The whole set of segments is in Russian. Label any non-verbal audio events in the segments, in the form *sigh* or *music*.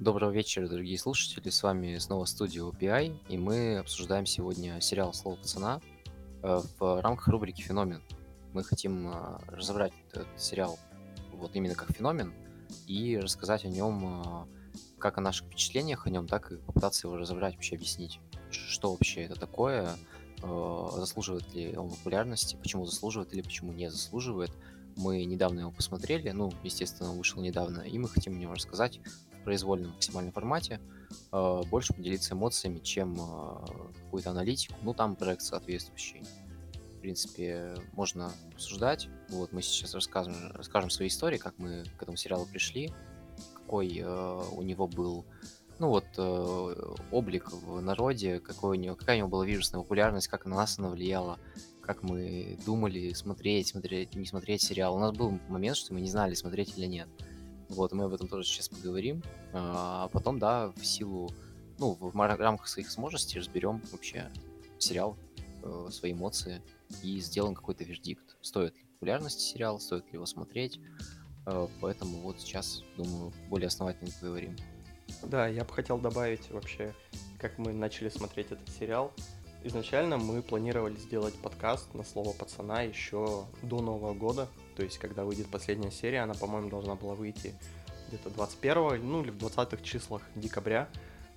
Доброго вечера, дорогие слушатели. С вами снова студия OPI, и мы обсуждаем сегодня сериал «Слово пацана» э, в рамках рубрики «Феномен». Мы хотим э, разобрать этот сериал вот именно как феномен и рассказать о нем, э, как о наших впечатлениях о нем, так и попытаться его разобрать, вообще объяснить, что вообще это такое, заслуживает ли он популярности, почему заслуживает или почему не заслуживает. Мы недавно его посмотрели, ну, естественно, он вышел недавно, и мы хотим о нем рассказать произвольном максимальном формате, э, больше поделиться эмоциями, чем э, какую-то аналитику. Ну, там проект соответствующий. В принципе, можно обсуждать. Вот, мы сейчас расскажем, расскажем свои истории, как мы к этому сериалу пришли, какой э, у него был ну вот э, облик в народе, какой у него, какая у него была вирусная популярность, как на нас она влияла, как мы думали смотреть, смотреть, не смотреть сериал. У нас был момент, что мы не знали, смотреть или нет. Вот, мы об этом тоже сейчас поговорим. А потом, да, в силу, ну, в рамках своих возможностей разберем вообще сериал, э, свои эмоции и сделаем какой-то вердикт. Стоит ли популярности сериал, стоит ли его смотреть. Э, поэтому вот сейчас, думаю, более основательно поговорим. Да, я бы хотел добавить вообще, как мы начали смотреть этот сериал. Изначально мы планировали сделать подкаст на слово пацана еще до Нового года, то есть когда выйдет последняя серия, она, по-моему, должна была выйти где-то 21 ну или в 20-х числах декабря,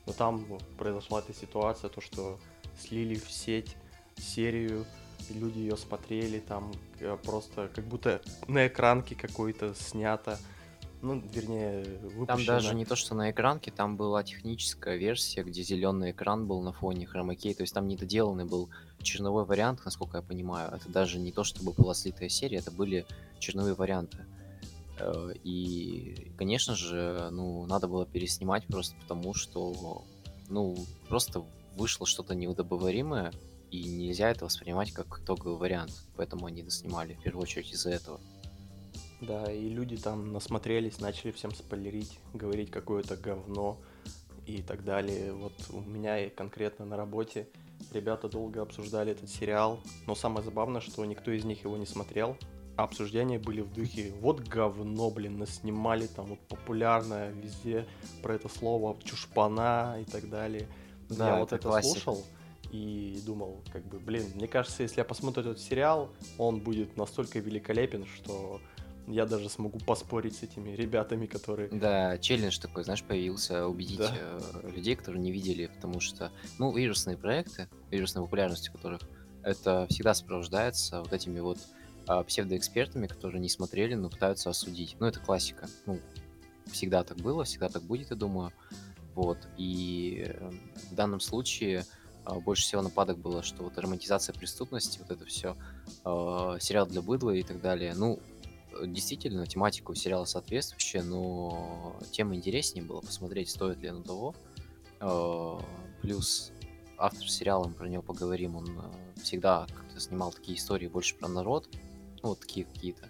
но там произошла эта ситуация, то, что слили в сеть серию, люди ее смотрели, там э, просто как будто на экранке какой-то снято, ну, вернее, выпущено. Там даже не то, что на экранке, там была техническая версия, где зеленый экран был на фоне хромакей, то есть там недоделанный был черновой вариант, насколько я понимаю. Это даже не то, чтобы была слитая серия, это были черновые варианты. Э, и, конечно же, ну, надо было переснимать просто потому, что, ну, просто вышло что-то неудобоваримое, и нельзя это воспринимать как итоговый вариант. Поэтому они доснимали, в первую очередь, из-за этого. Да, и люди там насмотрелись, начали всем спойлерить, говорить какое-то говно и так далее. Вот у меня и конкретно на работе ребята долго обсуждали этот сериал, но самое забавное, что никто из них его не смотрел. А обсуждения были в духе «Вот говно, блин, наснимали там вот популярное везде про это слово, чушпана и так далее». Да, я вот это классика. слушал, и думал, как бы, блин, мне кажется, если я посмотрю этот сериал, он будет настолько великолепен, что я даже смогу поспорить с этими ребятами, которые... Да, челлендж такой, знаешь, появился, убедить да. Э, людей, которые не видели, потому что, ну, вирусные проекты, вирусной популярностью которых, это всегда сопровождается вот этими вот а, псевдоэкспертами, которые не смотрели, но пытаются осудить. Ну, это классика. Ну, всегда так было, всегда так будет, я думаю. Вот. И э, в данном случае а, больше всего нападок было, что вот романтизация преступности, вот это все, э, сериал для быдла и так далее. Ну, действительно, тематика у сериала соответствующая, но тем интереснее было посмотреть, стоит ли оно того. Э, плюс автор сериала, мы про него поговорим, он э, всегда как-то снимал такие истории больше про народ, ну, вот такие какие-то,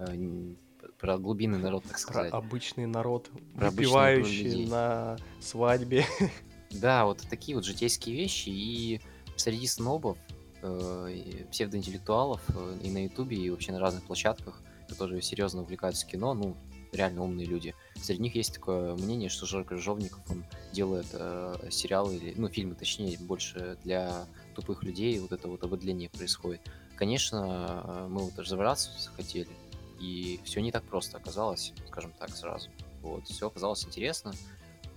э, про глубинный народ, так сказать. Про обычный народ, про выпивающий на свадьбе. *laughs* Да, вот такие вот житейские вещи, и среди снобов, псевдоинтеллектуалов и на ютубе, и вообще на разных площадках которые серьезно увлекаются кино, ну, реально умные люди. Среди них есть такое мнение, что Жорж Крыжовников, он делает э, сериалы, или, ну, фильмы, точнее, больше для тупых людей, вот это вот ободление происходит. Конечно, э, мы вот разобраться захотели, и все не так просто оказалось, скажем так, сразу. Вот, все оказалось интересно.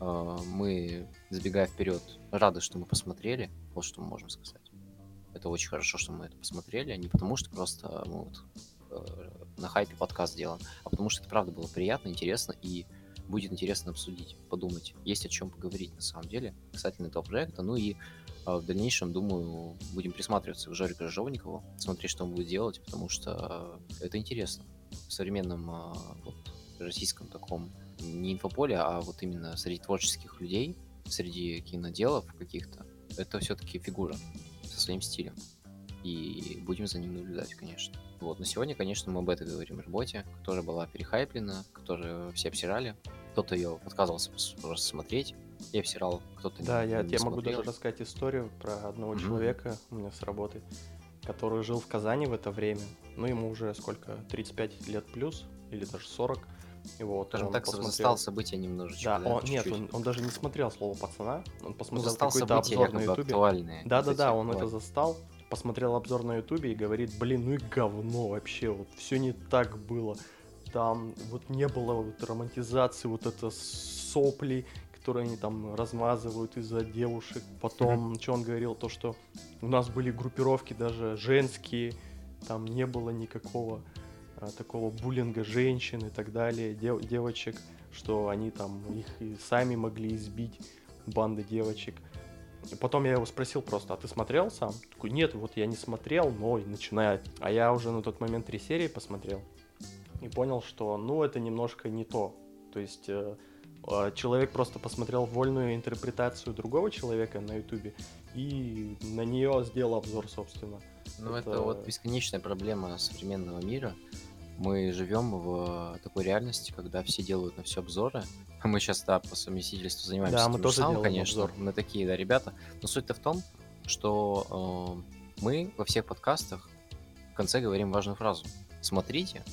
Э, мы, забегая вперед, рады, что мы посмотрели, вот что мы можем сказать. Это очень хорошо, что мы это посмотрели, а не потому, что просто мы вот Э, на хайпе подкаст сделан, а потому что это правда было приятно, интересно и будет интересно обсудить, подумать. Есть о чем поговорить на самом деле касательно этого проекта. Ну и э, в дальнейшем, думаю, будем присматриваться к Жоре Крыжовникову, смотреть, что он будет делать, потому что это интересно. В современном э, вот, российском таком не инфополе, а вот именно среди творческих людей, среди киноделов каких-то, это все-таки фигура со своим стилем. И будем за ним наблюдать, конечно. Вот, но сегодня, конечно, мы об этой говорим работе, которая была перехайплена, которую все обсирали. Кто-то ее отказывался просто смотреть, я обсирал, кто-то Да, не, я не тебе могу даже рассказать историю про одного mm-hmm. человека у меня с работы, который жил в Казани в это время. Ну, ему уже сколько, 35 лет плюс, или даже 40. И вот Скажем он так, посмотрел... застал события немножечко, Да, да, он, нет, он, он даже не смотрел слово пацана, он Ну, посмотрел застал какой-то обзор на ютубе. актуальные. вот Да, да, эти да, он это застал, посмотрел обзор на ютубе и говорит, блин, ну и говно вообще, вот все не так было. Там вот не было вот романтизации, вот это сопли, которые они там размазывают из-за девушек. Потом, что он говорил, то, что у нас были группировки даже женские, там не было никакого а, такого буллинга женщин и так далее, дев- девочек, что они там их и сами могли избить, банды девочек. И потом я его спросил просто, а ты смотрел сам? Такой, нет, вот я не смотрел, но и начинает. А я уже на тот момент три серии посмотрел и понял, что, ну, это немножко не то. То есть э, э, человек просто посмотрел вольную интерпретацию другого человека на ютубе и на нее сделал обзор, собственно. Ну, это... Это- вот бесконечная проблема современного мира. Мы живем в такой реальности, когда все делают на все обзоры. *laughs* Мы сейчас, да, по совместительству занимаемся Да, мы же тоже самым, конечно. обзор. Мы такие, да, ребята. Но суть-то в том, что э, мы во всех подкастах в конце говорим важную фразу. Смотрите,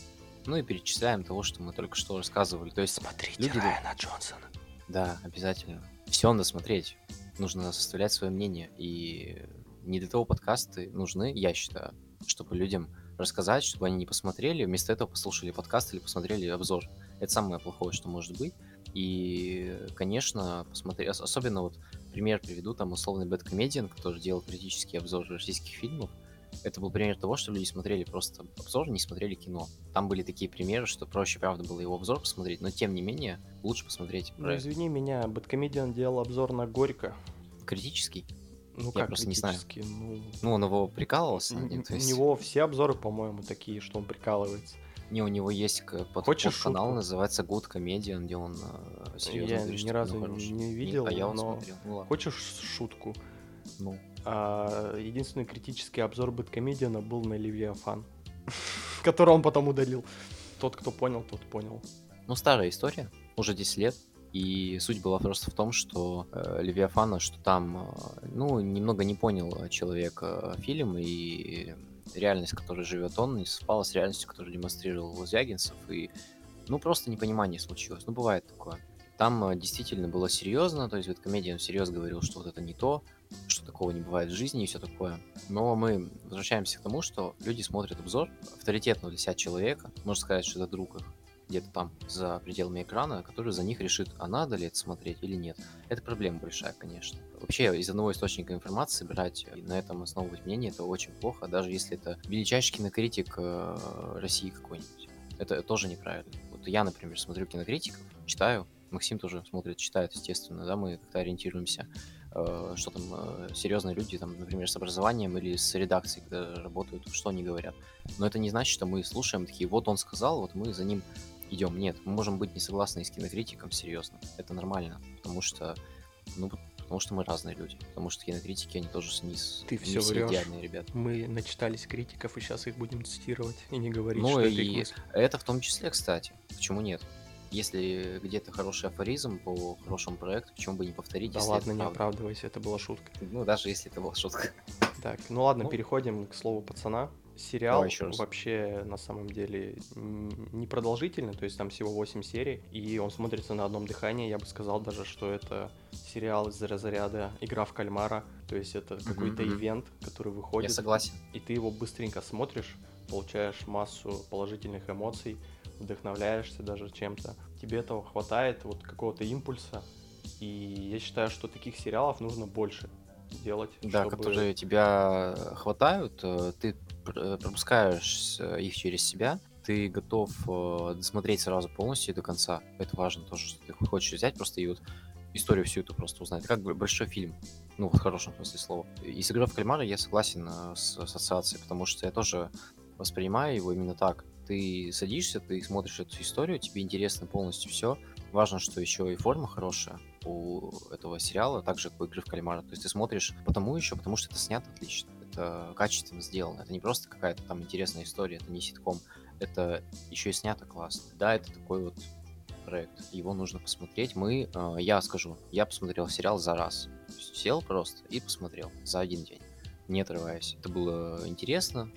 ну и перечисляем того, что мы только что рассказывали. То есть, Смотрите Люди- Райана Джонсона. да, обязательно. Все надо смотреть. Нужно составлять свое мнение. И не для того подкасты нужны, я считаю, чтобы людям рассказать, чтобы они не посмотрели, вместо этого послушали подкаст или посмотрели обзор. Это самое плохое, что может быть. И, конечно, посмотри, ос- особенно вот пример приведу, там условный Бэткомедиан, который делал критический обзор российских фильмов. Это был пример того, что люди смотрели просто обзор, не смотрели кино. Там были такие примеры, что проще, правда, было его обзор посмотреть, но тем не менее лучше посмотреть Ну, извини меня, Бэткомедиан делал обзор на Горько. критический. Ну, Я как просто не знаю. Ну, Ну, он его прикалывался над н- ним, то у есть него все обзоры, по-моему, такие, что он прикалывается. не, у него есть под, Хочешь канал шутку? называется Good Comedian, где он э, серьезно Я говорит, ни разу не- хорошее. не Не- видел, а я но смотрел. Ну ладно. Хочешь шутку? Ну, А, единственный критический обзор Бэткомедиана был на Левиафан, *laughs* который он потом удалил. Тот, кто понял, тот понял. Ну, старая история, уже 10 лет. И суть была просто в том, что э, Левиафана, что там, э, ну, немного не понял э, человек э, фильм, и реальность, в которой живет он, не совпала с реальностью, которую демонстрировал Звягинцев, и, ну, просто непонимание случилось. Ну, бывает такое. Там э, действительно было серьезно, то есть вот комедиан всерьез говорил, что вот это не то, что такого не бывает в жизни и все такое. Но мы возвращаемся к тому, что люди смотрят обзор авторитетного для себя человека, можно сказать, что это друг их, где-то там за пределами экрана, который за них решит, а надо ли это смотреть или нет. Это проблема большая, конечно. Вообще из одного источника информации брать и на этом основывать мнение, это очень плохо, даже если это величайший кинокритик э, России какой-нибудь. Это тоже неправильно. Вот я, например, смотрю кинокритиков, читаю, Максим тоже смотрит, читает, естественно, да, мы как-то ориентируемся, э, что там э, серьезные люди, там, например, с образованием или с редакцией, когда работают, что они говорят. Но это не значит, что мы слушаем такие, вот он сказал, вот мы за ним идем. Нет, мы можем быть не согласны с кинокритиком, серьезно. Это нормально, потому что, ну, потому что мы разные люди. Потому что кинокритики, они тоже снизу. Ты все идеальные ребята. Мы начитались критиков, и сейчас их будем цитировать и не говорить, Ну что это и их мысль. это в том числе, кстати. Почему нет? Если где-то хороший афоризм по хорошему проекту, почему бы не повторить, Да ладно, это не оправдывайся, это была шутка. Ну, даже если это была шутка. Так, ну ладно, Ну. переходим к слову пацана. Сериал Давай раз. вообще на самом деле не продолжительный, то есть там всего 8 серий, и он смотрится на одном дыхании. Я бы сказал даже, что это сериал из разряда «Игра в кальмара», то есть это какой-то мгм. ивент, который Я выходит, согласен. и ты его быстренько смотришь, получаешь массу положительных эмоций, вдохновляешься даже чем-то. Тебе этого хватает, вот какого-то импульса, и я считаю, что таких сериалов нужно больше делать, Да, чтобы- которые тебя хватают, э, ты э, пропускаешь э, их через себя, ты готов э, досмотреть сразу полностью до конца. Это важно тоже, что ты хочешь взять просто и вот историю всю эту просто узнать. Как большой фильм, ну, в хорошем смысле слова. И с «Игрой в кальмара» я согласен э, с ассоциацией, потому что я тоже воспринимаю его именно так. Ты садишься, ты смотришь эту историю, тебе интересно полностью все. Важно, что еще и форма хорошая у этого сериала, так же, как у «Игры в кальмара». То есть ты смотришь потому еще, потому что это снято отлично, это качественно сделано. Это не просто какая-то там интересная история, это не ситком, это еще и снято классно. Да, это такой вот проект, его нужно посмотреть. Мы, э, я скажу, я посмотрел сериал за раз. Сел просто и посмотрел за один день, не отрываясь. Это было интересно,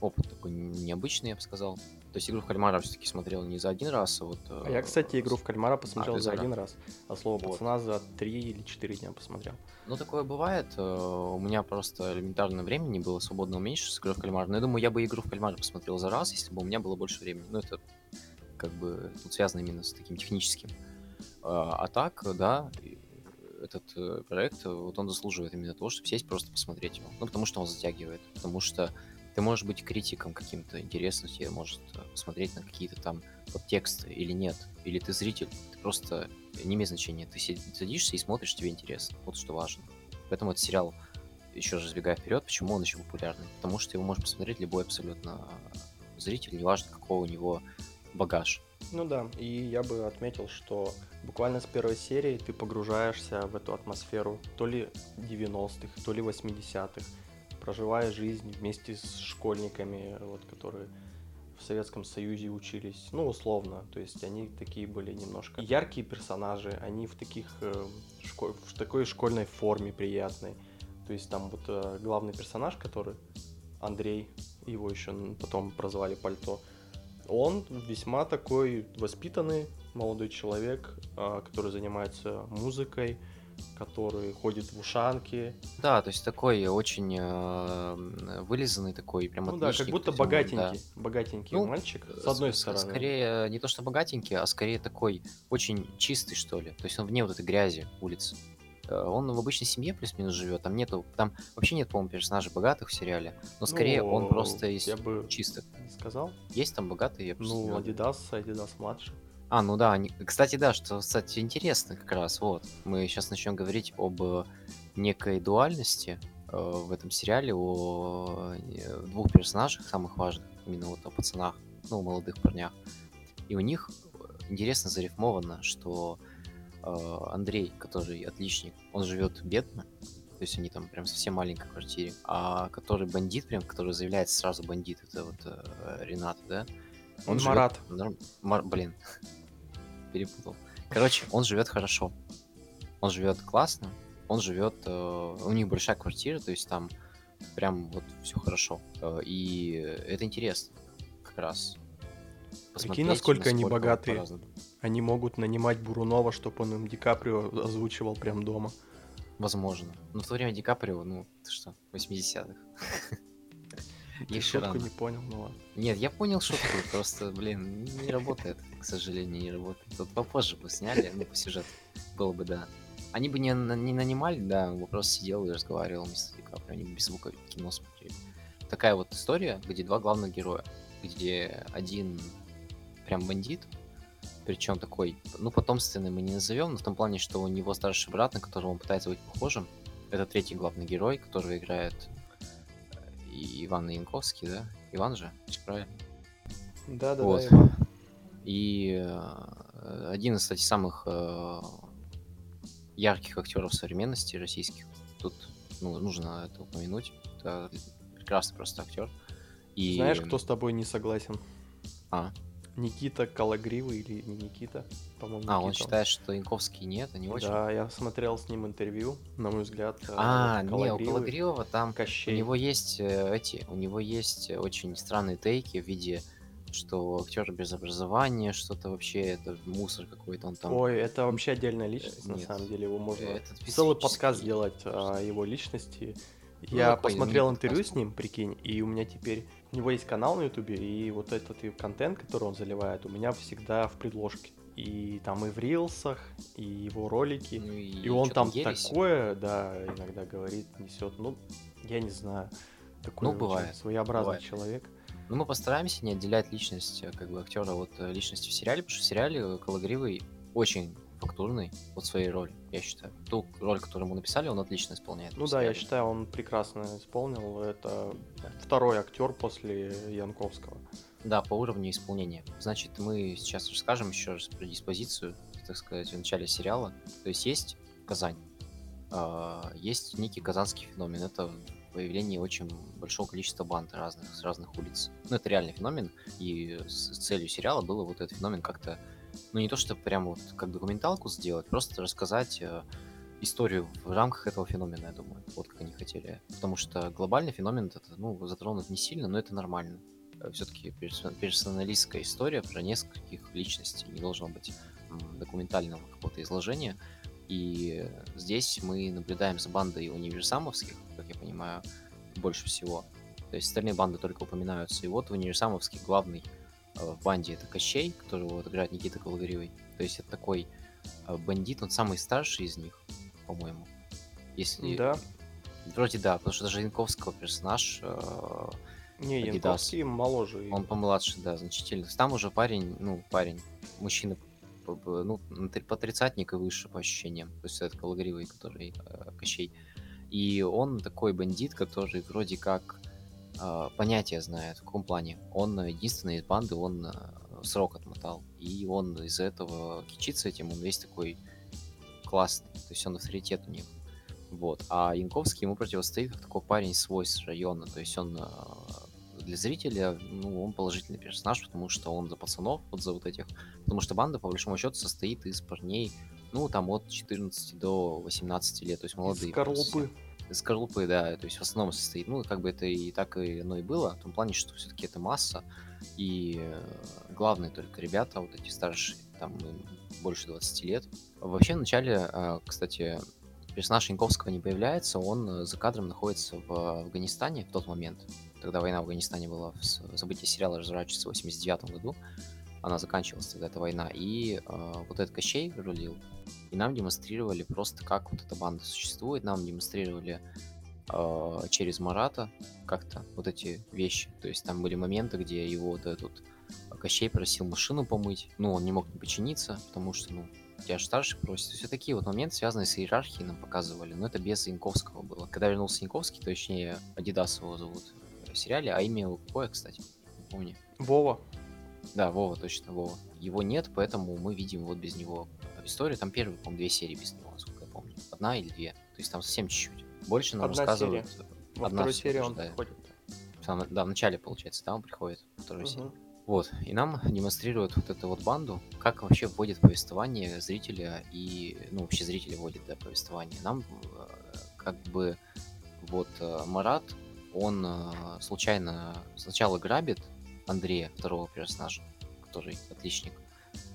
опыт такой необычный, я бы сказал. То есть игру в кальмара все-таки смотрел не за один раз, а вот... А я, кстати, игру в кальмара посмотрел ты за один раз, а слово Вот. пацана за три или четыре дня посмотрел. Ну, такое бывает. э, У меня просто элементарно времени было свободного меньше с игрой в кальмара. Но я думаю, я бы игру в кальмара посмотрел за раз, если бы у меня было больше времени. Ну, это как бы тут связано именно с таким техническим. А а так, да, этот э, проект, э, вот он заслуживает именно того, чтобы сесть просто посмотреть его. Ну, потому что он затягивает. Потому что ты можешь быть критиком каким-то, интересно тебе может э, посмотреть на какие-то там подтексты или нет. Или ты зритель, ты просто не имеет значения. Ты садишься и смотришь, тебе интересно. Вот что важно. Поэтому этот сериал, еще раз забегая вперед, почему он еще популярный? Потому что его может посмотреть любой абсолютно зритель, неважно, какого у него багаж. Ну да, и я бы отметил, что буквально с первой серии ты погружаешься в эту атмосферу то ли 90-х, то ли 80-х, проживая жизнь вместе с школьниками, вот, которые в Советском Союзе учились, ну, условно, то есть они такие были немножко яркие персонажи, они в таких, э, в такой школьной форме приятной, то есть там вот э, главный персонаж, который Андрей, его еще потом прозвали Пальто, он весьма такой воспитанный молодой человек, а, который занимается музыкой, который ходит в ушанки. Да, то есть такой очень э, вылизанный такой, прям Ну да, как будто по всему, да. богатенький, богатенький Ну, мальчик, с одной ск- стороны. Скорее, не то что богатенький, а скорее такой очень чистый, что ли. То есть он вне вот этой грязи улицы. Э, Он в обычной семье плюс-минус живет. Там нету, там вообще нет, по-моему, персонажей богатых в сериале. Но скорее он Ну, просто из Я бы чистых. сказал. Есть там богатые, я просто Ну. Adidas, Adidas младший. А, ну да, они- кстати, да, что, кстати, интересно как раз, вот. Мы сейчас начнем говорить об э, некой дуальности э, в этом сериале, о э, двух персонажах самых важных, именно вот о пацанах, ну, молодых парнях. И у них э, интересно зарифмовано, что э, Андрей, который отличник, он живет бедно, то есть они там прям совсем маленькой квартире, а который бандит, прям, который заявляется сразу бандит, это вот э, Ренат, да? Живет Марат. норм- Мар- Блин, *laughs* перепутал. Короче, он живет хорошо. Он живет классно. Он живет... э, у них большая квартира, то есть там прям вот все хорошо. Э, и это интересно как раз. Посмотреть, насколько они вот богатые. Они могут нанимать Бурунова, чтобы он им Ди Каприо озвучивал прям дома. Возможно. Но в то время Ди Каприо, ну, ты что, 80-х. *laughs* Ты Еще шутку рано. не понял, ну ладно. Нет, я понял шутку, просто, блин, не работает, к сожалению, не работает. Тут попозже бы сняли, ну, по сюжету. Было бы, да. Они бы не, не нанимали, да, он бы просто сидел и разговаривал вместо Ди Каприо, они бы без звука кино смотрели. Такая вот история, где два главных героя, где один прям бандит, причем такой, ну, потомственный мы не назовем, но в том плане, что у него старший брат, на которого он пытается быть похожим, это третий главный герой, которого играет и Иван Янковский, да? Иван же, правильно? Да, да, Вот. да, Иван. И э, один из, кстати, самых э, ярких актеров современности российских. Тут ну, нужно это упомянуть. Это прекрасный просто актер. И... Знаешь, кто с тобой не согласен? А, Никита Калагривый или не Никита? По-моему, а, он Никита. считает, что Янковский нет, а не очень. Да, я смотрел с ним интервью, на мой взгляд. э, А, не, у Калагриева там У Кощей. него есть э, эти, у него есть э, очень странные тейки в виде, что актер без образования, что-то вообще это мусор какой-то, он там. Ой, это вообще отдельная личность, на нет. самом деле, его можно Этот целый подкаст сделать о его личности. Ну, Я такой, посмотрел ну, интервью с ним, прикинь, и у меня теперь... У него есть канал на ютубе, и вот этот и контент, который он заливает, у меня всегда в предложке. И там и в рилсах, и его ролики. Ну И он чё там ересь. такое, да, иногда говорит, несет. Ну, я не знаю. Такой Ну, бывает, своеобразный бывает. человек. Ну, мы постараемся не отделять личность э, как бы актера от э, личности в сериале, потому что в сериале Калагривый очень фактурный от своей роли, я считаю. Ту роль, которую ему написали, он отлично исполняет. Ну да, я считаю, он прекрасно исполнил. Это второй актер после Янковского. Да, по уровню исполнения. Значит, мы сейчас расскажем еще раз про диспозицию, так сказать, в начале сериала. То есть есть Казань, а, есть некий казанский феномен. Это появление очень большого количества банд разных, с разных улиц. Ну, это реальный феномен, и с целью сериала было вот этот феномен как-то, ну, не то, что прям вот как документалку сделать, просто рассказать э, историю в рамках этого феномена, я думаю. Вот как они хотели. Потому что глобальный феномен это, ну, затронут не сильно, но это нормально. все-таки персоналистская история про нескольких личностей. Не должно быть документального какого-то изложения. И здесь мы наблюдаем за бандой универсамовских, как я понимаю, больше всего. То есть остальные банды только упоминаются. И вот универсамовский главный э, в банде это Кощей, которого вот играет Никита Колгоревый. То есть это такой э, бандит, он самый старший из них, по-моему. Если... Да. Вроде да, потому что даже Янковского персонаж... Э, Не, Янковский моложе. Он помладше, да, значительно. Там уже парень, ну, парень, мужчина ну, по тридцатник и выше по ощущениям. То есть это Калагривый, который э, Кощей. И он такой бандит, который вроде как э, понятие знает. В каком плане? Он единственный из банды, он э, срок отмотал. И он из-за этого кичится этим, он весь такой классный. То есть он авторитет у них. Вот. А Янковский ему противостоит как такой парень свой с района. То есть он э, для зрителя, ну, он положительный персонаж, потому что он за пацанов, вот за вот этих. Потому что банда, по большому счету, состоит из парней, ну, там, от 14 до 18 лет, то есть молодые. Из скорлупы. Из скорлупы, да, то есть в основном состоит. Ну, как бы это и так и оно и было, в том плане, что все-таки это масса, и э, главные только ребята, вот эти старшие, там, больше 20 лет. Вообще, в начале, э, кстати, персонаж Янковского не появляется, он э, за кадром находится в Афганистане в тот момент, когда война в Афганистане была, события сериала разворачивается в 89 году, она заканчивалась тогда, эта война, и э, вот этот Кощей рулил, и нам демонстрировали просто, как вот эта банда существует, нам демонстрировали э, через Марата как-то вот эти вещи, то есть там были моменты, где его вот этот Кощей просил машину помыть, ну, он не мог не починиться, потому что, ну, тебя же старший просит. Все такие вот моменты, связанные с иерархией, нам показывали, но это без Янковского было. Когда вернулся Янковский, точнее, Адидас его зовут, в сериале, а имя его какое, кстати? Не помню. Вова. Да, Вова, точно, Вова. Его нет, поэтому мы видим вот без него историю. Там первые, по-моему, две серии без него, насколько я помню. Одна или две. То есть там совсем чуть-чуть. Больше нам Одна рассказывают... Серия. Во Одна второй серии он да. приходит. Там, да, в начале, получается, да, он приходит во второй угу. серии. Вот, и нам демонстрируют вот эту вот банду, как вообще вводит повествование зрителя и, ну, вообще зрители вводят, да, повествование. Нам э, как бы вот э, Марат он э, случайно сначала грабит Андрея, второго персонажа, который отличник,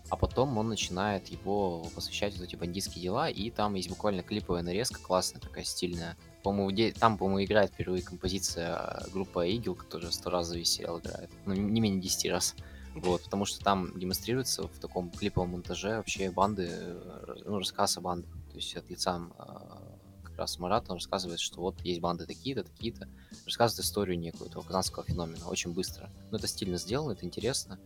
а потом он начинает его посвящать вот эти бандитские дела, и там есть буквально клиповая нарезка, классная такая, стильная. По-моему, там, по-моему, играет впервые композиция группа Игл, которая сто раз за весь сериал играет. Ну, не менее 10 раз. Вот, потому что там демонстрируется в таком клиповом монтаже вообще банды, э, ну, рассказ о бандах. То есть от лица э, раз Марат, он рассказывает, что вот есть банды такие-то, такие-то, рассказывает историю некую этого казанского феномена очень быстро. Но это стильно сделано, это интересно.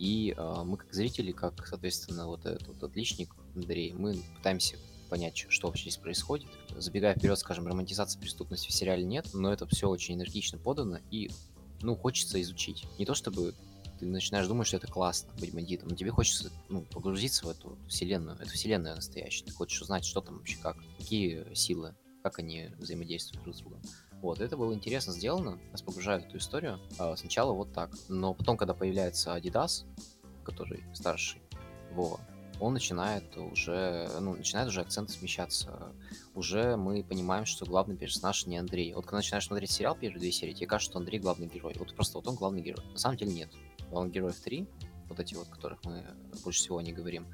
И э, мы как зрители, как, соответственно, вот этот вот отличник Андрей, мы пытаемся понять, что вообще здесь происходит. Забегая вперед, скажем, романтизации преступности в сериале нет, но это все очень энергично подано и, ну, хочется изучить. Не то чтобы ты начинаешь думать, что это классно быть бандитом, но тебе хочется ну, погрузиться в эту вселенную. Это вселенная настоящая. Ты хочешь узнать, что там вообще как, какие силы, как они взаимодействуют друг с другом. Вот, это было интересно сделано, нас погружают в эту историю. А, сначала вот так. Но потом, когда появляется Adidas, который старший, Вова, он начинает уже, ну, начинает уже акценты смещаться. Уже мы понимаем, что главный персонаж не Андрей. Вот когда начинаешь смотреть сериал первые две серии, тебе кажется, что Андрей главный герой. Вот просто вот он главный герой. На самом деле нет главных героев три, вот эти вот, которых мы больше всего не говорим,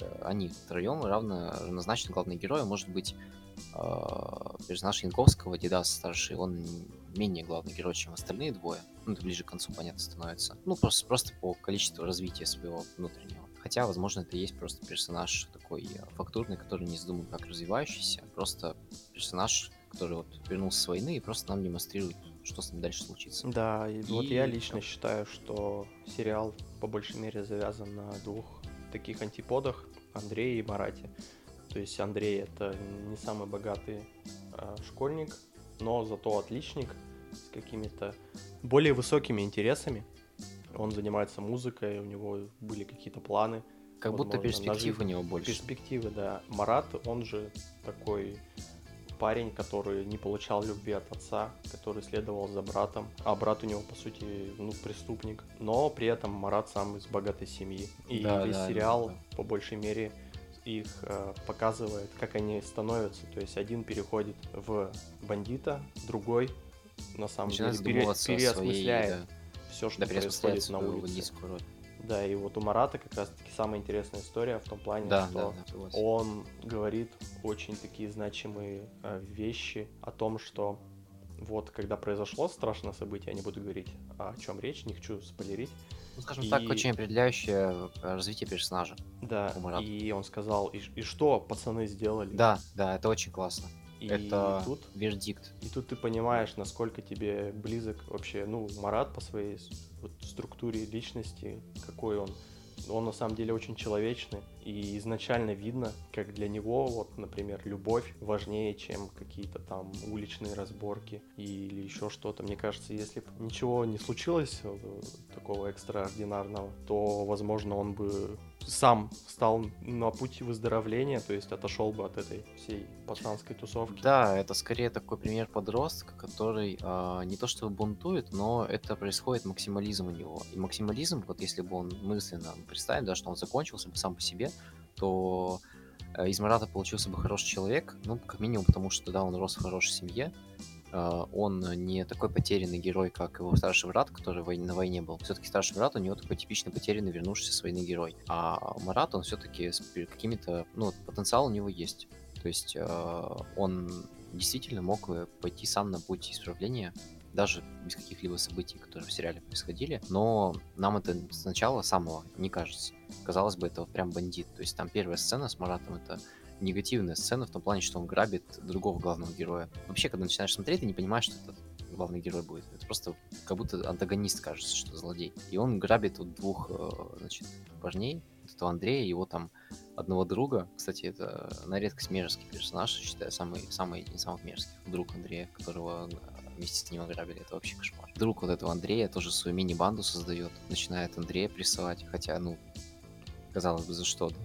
э, они втроем равно равнозначны главные герои. Может быть, персонаж Янковского, Дидас старший, он менее главный герой, чем остальные двое. Ну, это ближе к концу, понятно, становится. Ну, просто, просто по количеству развития своего внутреннего. Хотя, возможно, это и есть просто персонаж такой э, фактурный, который не задуман как развивающийся. Просто персонаж, который вот вернулся с войны и просто нам демонстрирует что с ним дальше случится. Да, и, и вот я лично да. считаю, что сериал по большей мере завязан на двух таких антиподах Андрее и Марате. То есть Андрей это не самый богатый э, школьник, но зато отличник с какими-то более высокими интересами. Он занимается музыкой, у него были какие-то планы. Как будто перспектив у него больше. Перспективы, да. Марат, он же такой парень, который не получал любви от отца, который следовал за братом, а брат у него, по сути, ну, преступник. Но при этом Марат сам из богатой семьи. И да, весь да, сериал, да. по большей мере, их э, показывает, как они становятся. То есть один переходит в бандита, другой на самом Начинает деле пере, переосмысляет своей, да. все, что Да, происходит на улице. Да, и вот у Марата как раз-таки самая интересная история в том плане, Да, что да, да, он говорит очень такие значимые э, вещи о том, что вот когда произошло страшное событие, я не буду говорить о чем речь, не хочу спойлерить. Ну, скажем так, И- очень определяющее э, развитие персонажа. Да, У Марата. и он сказал, и, и что пацаны сделали? Да, да, это очень классно. и это тут вердикт. И тут ты понимаешь, насколько тебе близок вообще, ну, Марат по своей вот, структуре личности, какой он. Он на самом деле очень человечный, и изначально видно, как для него, вот, например, любовь важнее, чем какие-то там уличные разборки или еще что-то. Мне кажется, если бы ничего не случилось э, такого экстраординарного, то, возможно, он бы сам стал на пути выздоровления, то есть отошел бы от этой всей пацанской тусовки. Да, это скорее такой пример подростка, который а, не то что бунтует, но это происходит максимализм у него. И максимализм, вот если бы он мысленно представить, да, что он закончился бы сам по себе, то э, из Марата получился бы хороший человек, ну, как минимум, потому что, да, он рос в хорошей семье, э, он не такой потерянный герой, как его старший брат, который на войне был. Все-таки старший брат у него такой типичный потерянный, вернувшийся с войны герой. А Марат, он все-таки с какими-то, ну, потенциал у него есть. То есть э, он действительно мог пойти сам на путь исправления, даже без каких-либо событий, которые в сериале происходили. Но нам это сначала самого не кажется. Казалось бы, это вот прям бандит. То есть там первая сцена с Маратом это негативная сцена в том плане, что он грабит другого главного героя. Вообще, когда начинаешь смотреть, ты не понимаешь, что это главный герой будет. Это просто как будто антагонист кажется, что злодей. И он грабит вот двух, э, значит, парней, вот этого Андрея, его там одного друга. Кстати, это на редкость мерзкий персонаж, считаю, самый, самый из самых мерзких. Друг Андрея, которого э, вместе с ним ограбили. Это вообще кошмар. Друг вот этого Андрея тоже свою мини-банду создает. Начинает Андрея прессовать. Хотя, ну, казалось бы, за что, да?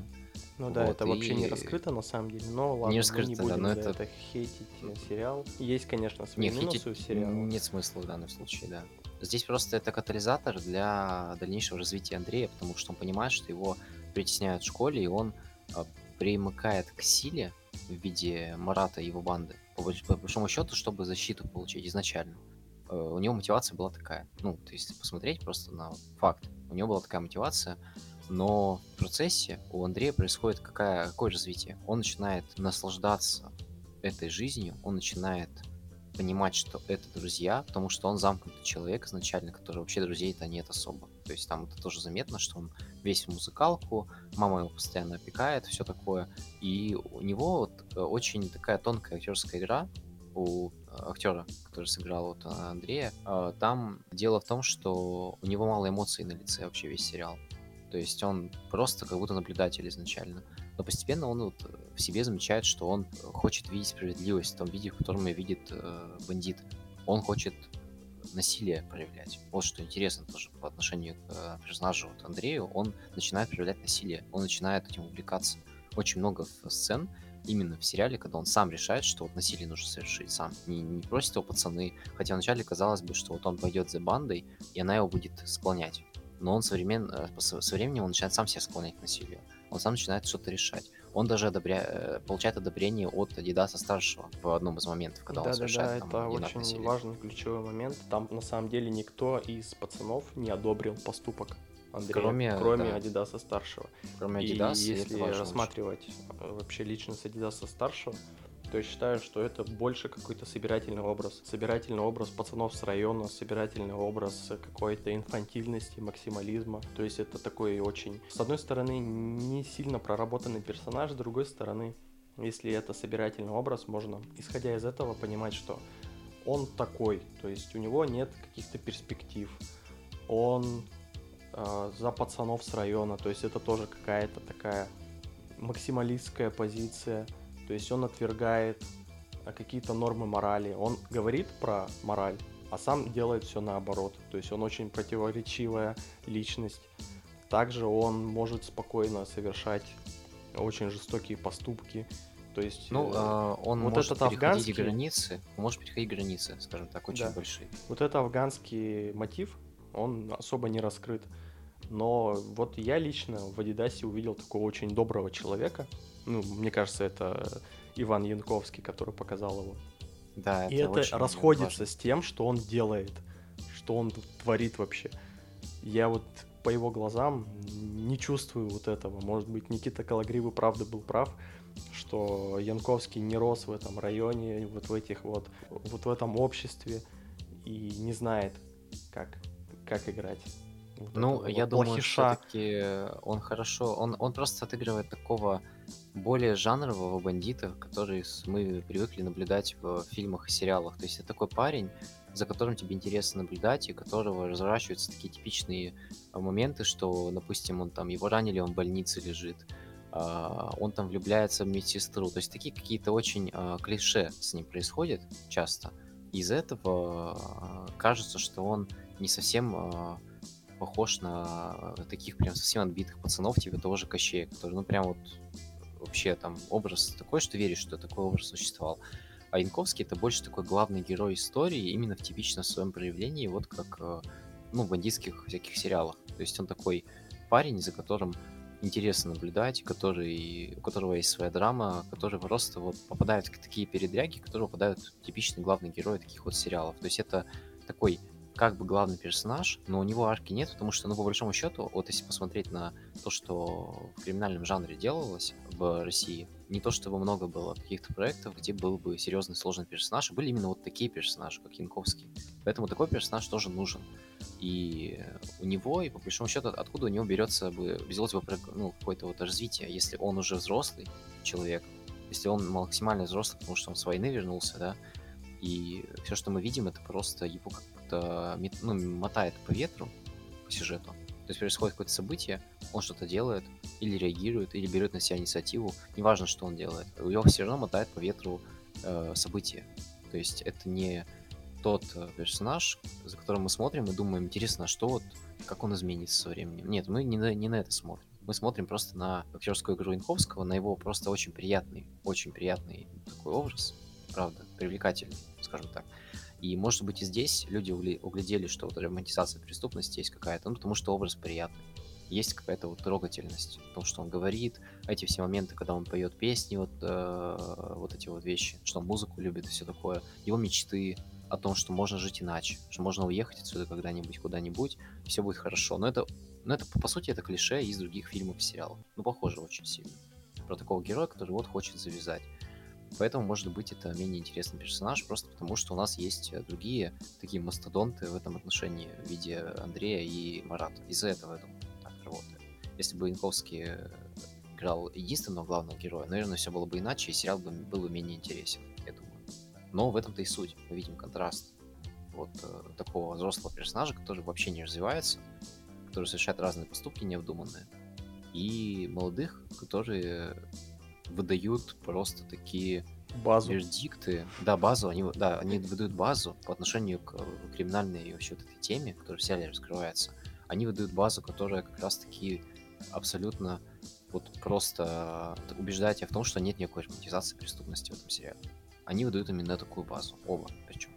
Ну да, Вот, это вообще не и- раскрыто на самом деле, но ладно, Не мы раскрыто, не да, будем но за это- это хейтить сериал. Есть, конечно, свои Не, минусы хейтить у сериала. нет смысла в данном случае, да. Здесь просто это катализатор для дальнейшего развития Андрея, потому что он понимает, что его притесняют в школе, и он а, примыкает к силе в виде Марата и его банды, по, больш- по большому счету, чтобы защиту получить изначально. Э, У него мотивация была такая. Ну, то есть посмотреть просто на факт. У него была такая мотивация, но в процессе у Андрея происходит какая, какое развитие? Он начинает наслаждаться этой жизнью, он начинает понимать, что это друзья, потому что он замкнутый человек изначально, который вообще друзей-то нет особо. То есть там это тоже заметно, что он весь в музыкалку, мама его постоянно опекает, все такое. И у него вот э, очень такая тонкая актерская игра у актера, который сыграл вот а, Андрея. Там дело в том, что у него мало эмоций на лице вообще весь сериал. То есть он просто как будто наблюдатель изначально. Но постепенно он вот в себе замечает, что он хочет видеть справедливость в том виде, в котором ее видит э, бандит. Он хочет насилие проявлять. Вот что интересно тоже по отношению к э, персонажу вот Андрею. Он начинает проявлять насилие, он начинает этим увлекаться. Очень много сцен именно в сериале, когда он сам решает, что вот насилие нужно совершить сам. Не, не просит его пацаны. Хотя вначале казалось бы, что вот он пойдет за бандой, и она его будет склонять. Но он современ... э, со временем он начинает сам себя склонять к насилию. Он сам начинает что-то решать. Он даже одобря... э, получает одобрение от Адидаса старшего в одном из моментов, когда он Да, да, совершает да, там это очень насилия. важный ключевой момент. Там на самом деле никто из пацанов не одобрил поступок Андрея, Кроме, кроме да. Адидаса старшего. Кроме Адидаса, и если рассматривать э, вообще личность Адидаса старшего, то я считаю, что это больше какой-то собирательный образ. Собирательный образ пацанов с района, собирательный образ какой-то инфантильности, максимализма. То есть это такой очень, с одной стороны, не сильно проработанный персонаж, с другой стороны, если это собирательный образ, можно, исходя из этого, понимать, что он такой, то есть у него нет каких-то перспектив, он э, за пацанов с района, то есть это тоже какая-то такая максималистская позиция, то есть он отвергает э, какие-то нормы морали, он говорит про мораль, а сам делает все наоборот, то есть он очень противоречивая личность. Также он может спокойно совершать очень жестокие поступки, то есть Ну, э, а, он вот может этот переходить афганский- границы, он может переходить границы, скажем так, очень Да. большие. Вот это афганский мотив, он особо не раскрыт. Но вот я лично в Адидасе увидел такого очень доброго человека. Ну, мне кажется, это Иван Янковский, который показал его. Да, И это очень расходится важно. с тем, что он делает. что он творит вообще. Я вот по его глазам не чувствую вот этого. Может быть, Никита Калагривый правда был прав, что Янковский не рос в этом районе, вот в этих вот, вот в этом обществе и не знает, как, как играть. Вот ну, я вот думаю, все-таки он хорошо, он, он просто отыгрывает такого более жанрового бандита, который мы привыкли наблюдать в фильмах и сериалах. То есть это такой парень, за которым тебе интересно наблюдать, и которого разворачиваются такие типичные а, моменты, что, допустим, он там, его ранили, он в больнице лежит, а, он там влюбляется в медсестру. То есть такие какие-то очень а, клише с ним происходят часто. Из этого кажется, что он не совсем похож на таких прям совсем отбитых пацанов, типа того же Кощея, который, ну, прям вот вообще там образ такой, что веришь, что такой образ существовал. А Янковский это больше такой главный герой истории, именно в типичном своем проявлении, вот как, э, ну, в бандитских всяких сериалах. То есть он такой парень, за которым интересно наблюдать, который, у которого есть своя драма, который просто вот попадает в такие передряги, которые попадают в типичный главный герой таких вот сериалов. То есть это такой как бы главный персонаж, но у него арки нет, потому что, ну, по большому счету, вот если посмотреть на то, что в криминальном жанре делалось в России, не то чтобы много было каких-то проектов, где был бы серьезный сложный персонаж, а были именно вот такие персонажи, как Янковский. Поэтому такой персонаж тоже нужен. И у него, и по большому счету, откуда у него берется бы, взялось бы ну, какое-то вот развитие, если он уже взрослый человек, если он максимально взрослый, потому что он с войны вернулся, да, и все, что мы видим, это просто его как-то ну, мотает по ветру, по сюжету. То есть происходит какое-то событие, он что-то делает, или реагирует, или берет на себя инициативу, неважно, что он делает. Его все равно мотает по ветру э, события. То есть это не тот э, персонаж, за которым мы смотрим и думаем, интересно, а что вот, как он изменится со временем. Нет, мы не на, не на это смотрим. Мы смотрим просто на актерскую игру Янковского, на его просто очень приятный, очень приятный такой образ, правда, привлекательный, скажем так. И, может быть, и здесь люди углядели, что вот романтизация преступности есть какая-то, ну, потому что образ приятный. Есть какая-то вот трогательность в том, что он говорит, эти все моменты, когда он поет песни, вот, э, вот эти вот вещи, что он музыку любит и все такое, его мечты о том, что можно жить иначе, что можно уехать отсюда когда-нибудь, куда-нибудь, все будет хорошо. Но это, но это, по сути, это клише из других фильмов и сериалов. Ну, похоже очень сильно. Про такого героя, который вот хочет завязать. Поэтому, может быть, это менее интересный персонаж, просто потому что у нас есть э, другие такие мастодонты в этом отношении в виде Андрея и Марата. Из-за этого, я думаю, так работает. Если бы Янковский э, играл единственного главного героя, наверное, все было бы иначе, и сериал бы был бы менее интересен, я думаю. Но в этом-то и суть. Мы видим контраст вот э, такого взрослого персонажа, который вообще не развивается, который совершает разные поступки необдуманные, и молодых, которые выдают просто такие базу. вердикты. Да, базу, они, да, они выдают базу по отношению к криминальной вообще вот этой теме, которая в сериале раскрывается. Они выдают базу, которая как раз-таки абсолютно вот просто убеждает тебя в том, что нет никакой романтизации преступности в этом сериале. Они выдают именно такую базу, оба причем.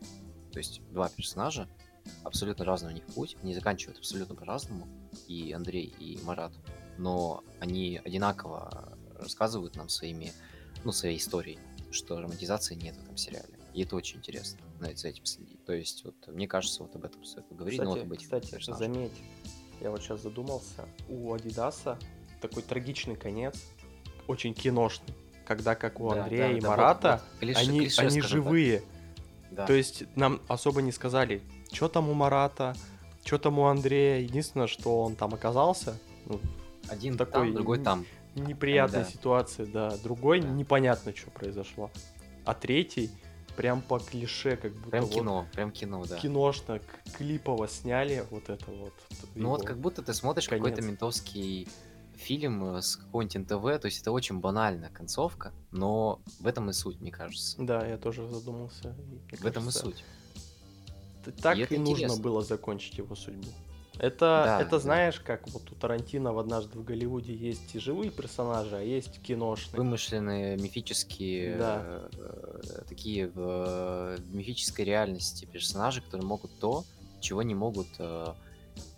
То есть два персонажа, абсолютно разный у них путь, они заканчивают абсолютно по-разному, и Андрей, и Марат, но они одинаково рассказывают нам своими, ну, своей историей, что романтизации нет в этом сериале. И это очень интересно, за этим следить. То есть, вот, мне кажется, вот об этом стоит поговорить. Кстати, ну, вот этих кстати заметь, я вот сейчас задумался, у Адидаса такой трагичный конец, очень киношный, когда как у да, Андрея да, и да, Марата, вот, вот. Клише, они, клише, они живые. Да. То есть нам особо не сказали, что там у Марата, что там у Андрея. Единственное, что он там оказался, ну, один такой там, другой там неприятной да. ситуации, да. Другой да. непонятно, что произошло. А третий прям по клише, как будто Прям вот кино, прям кино, да. Киношно, клипово сняли вот это вот. Ну вот как будто ты смотришь какой-то ментовский фильм э, с какого-нибудь НТВ, то есть это очень банальная концовка, но в этом и суть, мне кажется. Да, я тоже задумался. Мне в кажется, этом и суть. Так и, и нужно было закончить его судьбу. Это, да, это да. знаешь, как вот у Тарантино в «Однажды в Голливуде» есть и живые персонажи, а есть киношные. Вымышленные, мифические, да. э, такие в, в мифической реальности персонажи, которые могут то, чего не могут, э,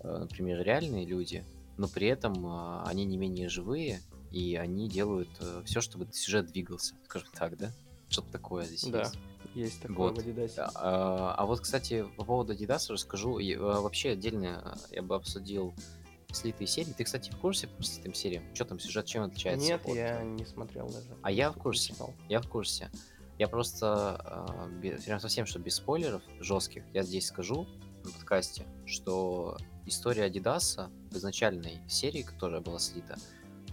э, например, реальные люди, но при этом э, они не менее живые, и они делают э, все, чтобы сюжет двигался, скажем так, да? Что-то такое здесь да. есть. Есть такое Вот. в Адидасе. А, а вот, кстати, по поводу Adidas расскажу. И, а, вообще отдельно я бы обсудил слитые серии. Ты, кстати, в курсе по слитым сериям? Что там сюжет чем отличается? Нет, от- я не смотрел даже. А я в курсе. Я в курсе. Я просто а, бе- прям совсем, что без спойлеров жестких, я здесь скажу на подкасте, что история Адидаса в изначальной серии, которая была слита,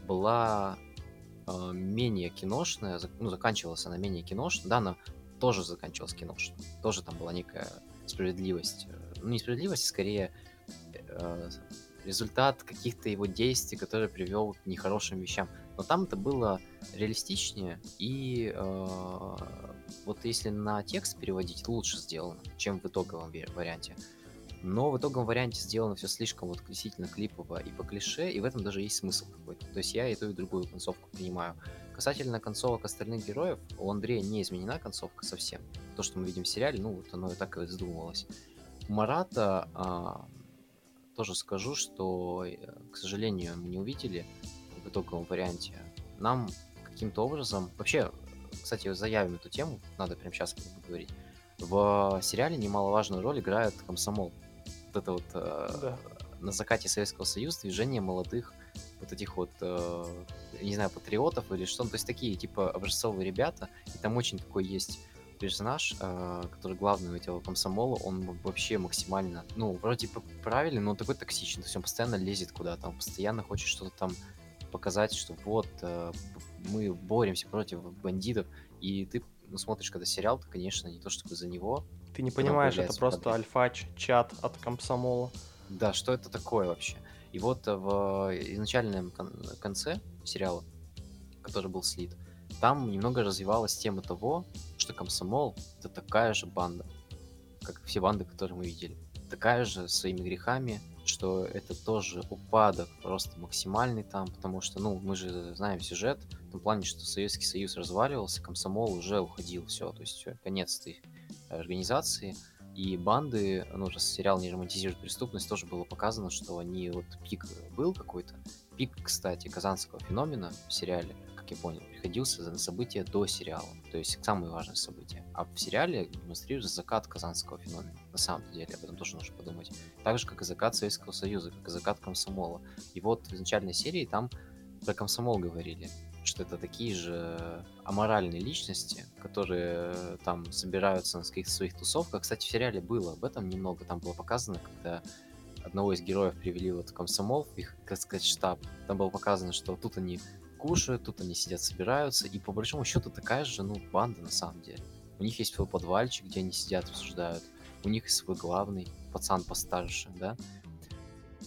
была а, менее киношная, ну, заканчивалась она менее киношная, да, она тоже заканчивалась киношно, тоже там была некая справедливость, э, ну, не справедливость, а скорее э, результат каких-то его действий, который привел к нехорошим вещам. Но там это было реалистичнее и э, вот если на текст переводить, лучше сделано, чем в итоговом варианте. Но в итоговом варианте сделано все слишком вот действительно клипово и по клише, и в этом даже есть смысл какой-то. То есть я и ту, и другую концовку принимаю. Касательно концовок остальных героев, у Андрея не изменена концовка совсем. То, что мы видим в сериале, ну вот оно и так и задумывалось. У Марата а, тоже скажу, что, э, к сожалению, мы не увидели в итоговом варианте. Нам каким-то образом... Вообще, кстати, заявим эту тему, надо прямо сейчас поговорить. В сериале немаловажную роль играет комсомол. Вот это вот э, Да. на закате Советского Союза движение молодых вот этих вот, э, не знаю, патриотов или что, ну, то есть такие, типа, образцовые ребята, и там очень такой есть персонаж, э, который главный у этого комсомола, он вообще максимально, ну, вроде бы правильный, но он такой токсичный, то есть он постоянно лезет куда-то, он постоянно хочет что-то там показать, что вот, э, мы боремся против бандитов, и ты ну, смотришь, когда сериал, то, конечно, не то чтобы за него, Ты не понимаешь, это просто проблема. альфач, чат от комсомола. Да, что это такое вообще? И вот э, в изначальном кон- конце сериала, который был слит, там немного развивалась тема того, что комсомол — это такая же банда, как все банды, которые мы видели. Такая же своими грехами, что это тоже упадок просто максимальный там, потому что, ну, мы же знаем сюжет, в том плане, что Советский Союз разваливался, комсомол уже уходил, все, то есть всё, конец этой организации, и банды, ну, раз сериал не романтизирует преступность, тоже было показано, что они, вот пик был какой-то. Пик, кстати, казанского феномена в сериале, как я понял, приходился на события до сериала, то есть самые важные события. А в сериале демонстрируется закат казанского феномена, на самом деле, об этом тоже нужно подумать. Так же, как и закат Советского Союза, как и закат комсомола. И вот в изначальной серии там про комсомол говорили, что это такие же аморальные личности, которые э, там собираются на каких-то своих тусовках. Кстати, в сериале было об этом немного, там было показано, когда одного из героев привели вот в комсомол, в их, так сказать, штаб. Там было показано, что тут они кушают, тут они сидят, собираются, и по большому счету такая же, ну, банда на самом деле. У них есть свой подвальчик, где они сидят, обсуждают. У них есть свой главный, пацан постарше, да.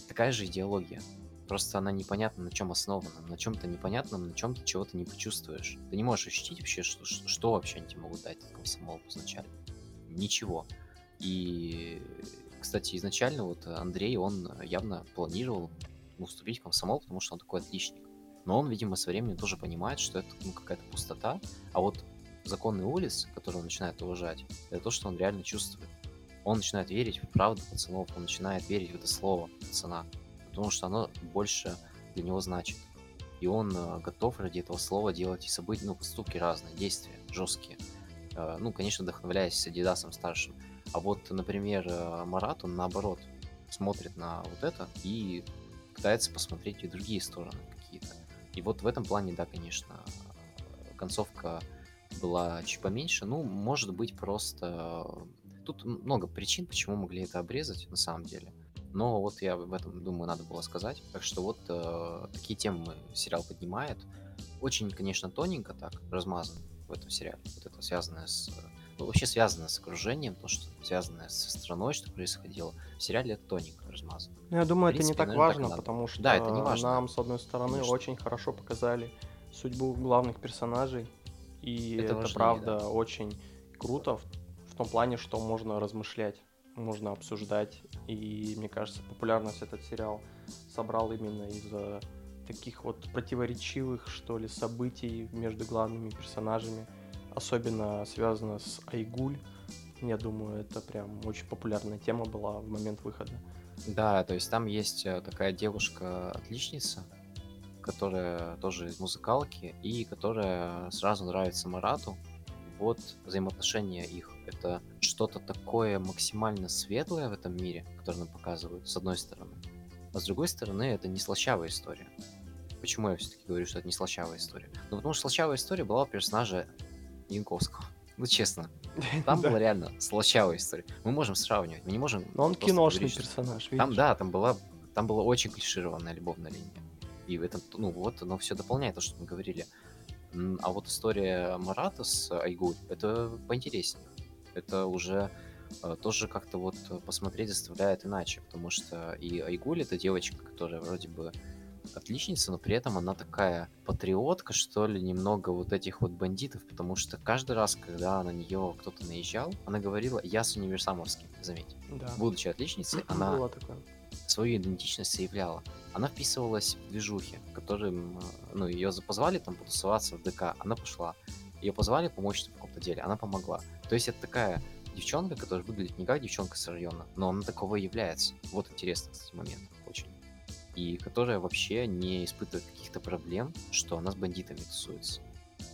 Такая же идеология. Просто она непонятна, на чем основана. На чем-то непонятном, на чем-то чего-то не почувствуешь. Ты не можешь ощутить вообще, что, что, вообще они тебе могут дать этот комсомол изначально. Ничего. И, кстати, изначально вот Андрей, он явно планировал вступить в комсомол, потому что он такой отличник. Но он, видимо, со временем тоже понимает, что это ну, какая-то пустота. А вот законный улиц, который он начинает уважать, это то, что он реально чувствует. Он начинает верить в правду пацанов, он начинает верить в это слово пацана, потому что оно больше для него значит. И он э, готов ради этого слова делать и события, ну, поступки разные, действия жесткие. Э, ну, конечно, вдохновляясь Адидасом старшим. А вот, например, э, Марат, он наоборот смотрит на вот это и пытается посмотреть и другие стороны какие-то. И вот в этом плане, да, конечно, концовка была чуть поменьше. Ну, может быть, просто... Тут много причин, почему могли это обрезать, на самом деле. Но вот я в этом, думаю, надо было сказать. Так что вот э, такие темы сериал поднимает. Очень, конечно, тоненько так размазан в этом сериале. Вот это связанное с... ну, вообще связано с окружением, то, что связанное со страной, что происходило. В сериале это тоненько размазано. Ну, я думаю, В это не принципе, так наверное, так важно, надо. потому что Да, это не важно. нам, с одной стороны, Конечно. очень хорошо показали судьбу главных персонажей. И Это это, важнее, правда да. очень круто в, в том плане, что можно размышлять, можно обсуждать. И мне кажется, популярность этот сериал собрал именно из-за таких вот противоречивых, что ли, событий между главными персонажами. Особенно связано с Айгуль. Я думаю, это прям очень популярная тема была в момент выхода. Да, то есть там есть э, такая девушка-отличница, которая тоже из музыкалки, и которая сразу нравится Марату. вот взаимоотношения их. Это что-то такое максимально светлое в этом мире, которое нам показывают, с одной стороны. А с другой стороны, это не слащавая история. Почему я все-таки говорю, что это не слащавая история? Ну, потому что слащавая история была у персонажа Янковского. *laughs* Ну, честно. *laughs* Там была реально слащавая история. Мы можем сравнивать, мы не можем... Но он киношный персонаж, Там, да, там была, там была очень клишированная любовная линия. И в этом, ну вот, оно все дополняет то, что мы говорили. А вот история Марата с Айгуль, это поинтереснее. Это уже э, тоже как-то вот посмотреть заставляет иначе, потому что и Айгуль это девочка, которая вроде бы отличница, но при этом она такая патриотка, что ли, немного вот этих вот бандитов, потому что каждый раз, когда на нее кто-то наезжал, она говорила «я с универсамовским», заметь. Да. Будучи отличницей, она свою идентичность заявляла. Она вписывалась в движухи, которым, ну, ее позвали там потусоваться в ДК, она пошла. Ее позвали помочь в каком-то деле, она помогла. То есть это такая девчонка, которая выглядит не как девчонка с района, но она таковой является. Вот интересный, кстати, момент очень и которая вообще не испытывает каких-то проблем, что она с бандитами тусуется.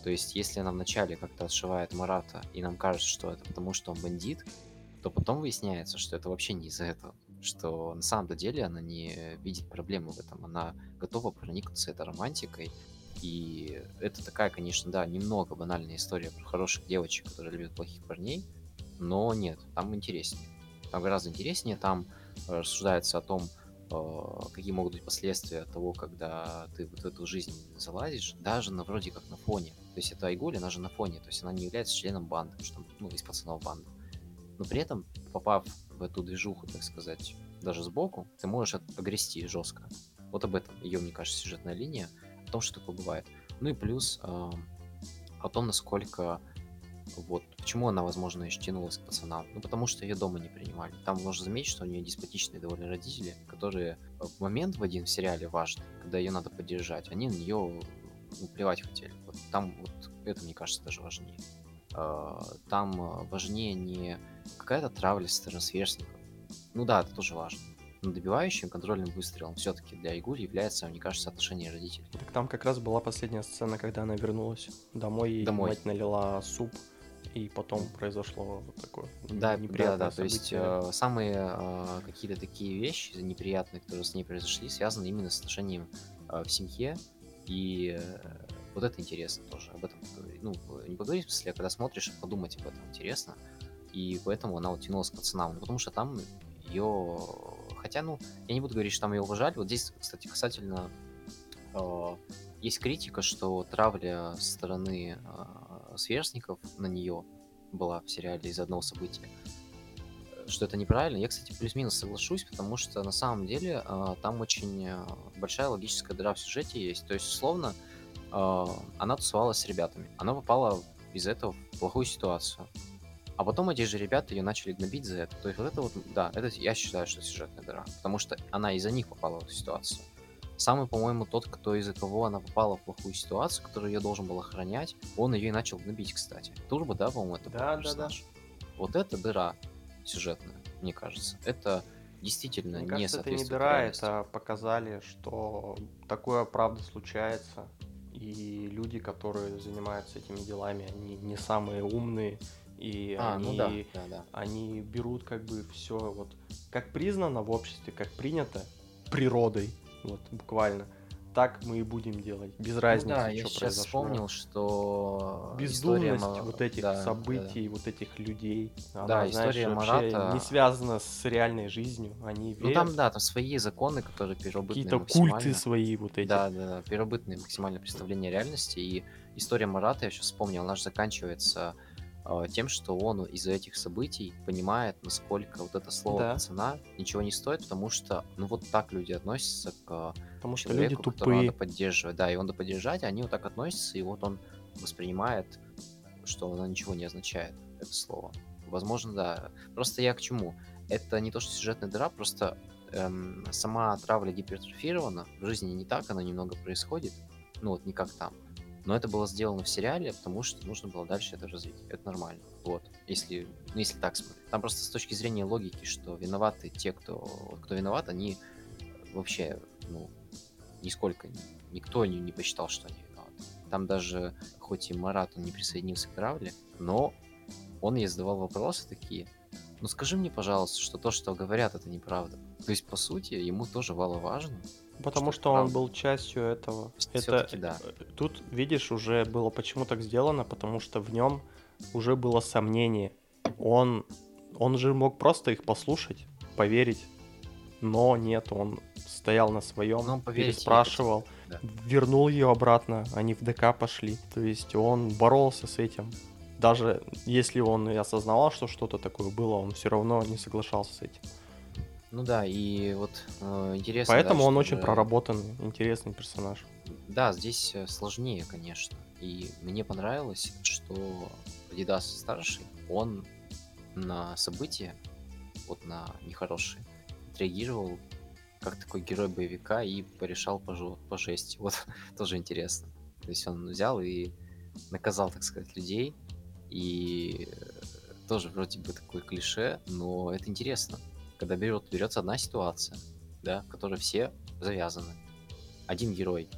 То есть, если она вначале как-то отшивает Марата, и нам кажется, что это потому, что он бандит, то потом выясняется, что это вообще не из-за этого. Что на самом деле она не видит проблемы в этом. Она готова проникнуться этой романтикой. И это такая, конечно, да, немного банальная история про хороших девочек, которые любят плохих парней. Но нет, там интереснее. Там гораздо интереснее. Там рассуждается о том, а, какие могут быть последствия того, когда ты вот в эту жизнь залазишь, даже на вроде как на фоне. То есть это Айгуль, она же на фоне, то есть она не является членом банды, что, ну, из пацанов банды. Но при этом, попав в эту движуху, так сказать, даже сбоку, ты можешь огрести жестко. Вот об этом ее, мне кажется, сюжетная линия, о том, что такое бывает. Ну и плюс э, о том, насколько вот. Почему она, возможно, еще тянулась к пацанам? Ну, потому что ее дома не принимали. Там можно заметить, что у нее деспотичные довольно родители, которые в момент в один в сериале важный, когда ее надо поддержать, они на нее ну, плевать хотели. Вот там вот это, мне кажется, даже важнее. А, там важнее не какая-то травля с стороны сверстников. Ну да, это тоже важно. Но добивающим контрольным выстрелом все-таки для Игуль является, мне кажется, отношение родителей. Так там как раз была последняя сцена, когда она вернулась домой, и домой. мать налила суп и потом произошло вот такое да, неприятное да, да, то есть э, самые э, какие-то такие вещи неприятные, которые с ней произошли, связаны именно с отношением э, в семье, и э, вот это интересно тоже, об этом. Ну, не поговорить, в смысле, а когда смотришь, подумать об этом интересно, и поэтому она вот тянулась к пацанам, ну, потому что там ее, хотя, ну, я не буду говорить, что там ее уважали, вот здесь, кстати, касательно э, есть критика, что травля со стороны э, сверстников на нее была в сериале из одного события, что это неправильно. Я, кстати, плюс-минус соглашусь, потому что на самом деле э, там очень э, большая логическая дыра в сюжете есть. То есть, условно, э, она тусовалась с ребятами. Она попала из этого в плохую ситуацию. А потом эти же ребята ее начали гнобить за это. То есть вот это вот, да, это я считаю, что сюжетная дыра. Потому что она из-за них попала в эту ситуацию. Самый, по-моему, тот, кто из-за кого она попала в плохую ситуацию, которую ее должен был охранять, он ее и начал гнобить, кстати. Турбо, да, по-моему, это да, был да, да. Вот это дыра сюжетная, мне кажется. Это действительно мне не кажется, это не дыра, это показали, что такое правда случается. И люди, которые занимаются этими делами, они не самые умные, и а, они, ну да, да, да. они берут как бы все вот как признано в обществе, как принято природой, вот, буквально. Так мы и будем делать, без разницы, ну, да, что я сейчас произошло. вспомнил, что бездумность история... вот этих да, событий, да. вот этих людей, она, да, знаешь, история Марата не связана с реальной жизнью, они верят. Ну там, да, там свои законы, которые первобытные Какие-то культы свои вот эти. Да, да, да, первобытные максимальное представление реальности, и история Марата, я сейчас вспомнил, она же заканчивается тем, что он из-за этих событий понимает, насколько вот это слово да. пацана ничего не стоит, потому что, ну вот так люди относятся к потому что человеку, люди тупые. надо поддерживать. Да, и он надо поддержать, они вот так относятся, и вот он воспринимает, что оно ничего не означает, это слово. Возможно, да. Просто я к чему? Это не то, что сюжетная дыра, просто эм, сама травля гипертрофирована, в жизни не так, она немного происходит, ну вот не как там. Но это было сделано в сериале, потому что нужно было дальше это развить. Это нормально. Вот. Если, ну, если так смотреть. Там просто с точки зрения логики, что виноваты те, кто, кто виноват, они вообще, ну, нисколько, никто не, не посчитал, что они виноваты. Там даже, хоть и Марат, он не присоединился к травле, но он ей задавал вопросы такие. Ну скажи мне, пожалуйста, что то, что говорят, это неправда. То есть, по сути, ему тоже вало важно. Потому что, что он был частью этого. Это, да. Э, тут, видишь, уже было почему так сделано, потому что в нем уже было сомнение. Он, он же мог просто их послушать, поверить, но нет, он стоял на своем, ну, переспрашивал, да. вернул ее обратно, они в ДК пошли. То есть он боролся с этим. Даже если он и осознавал, что что-то такое было, он все равно не соглашался с этим. Ну да, и вот э, интересно. Поэтому да, он очень проработанный, интересный персонаж. Да, здесь э, сложнее, конечно. И мне понравилось, что Дидас старший, он на события, вот на нехорошие, отреагировал как такой герой боевика и порешал по, жу- по жести. *laughs* Вот тоже интересно. То есть он взял и наказал, так сказать, людей. И тоже вроде бы такое клише, но это интересно. Когда берет, берется одна ситуация, да, в которой все завязаны. Один герой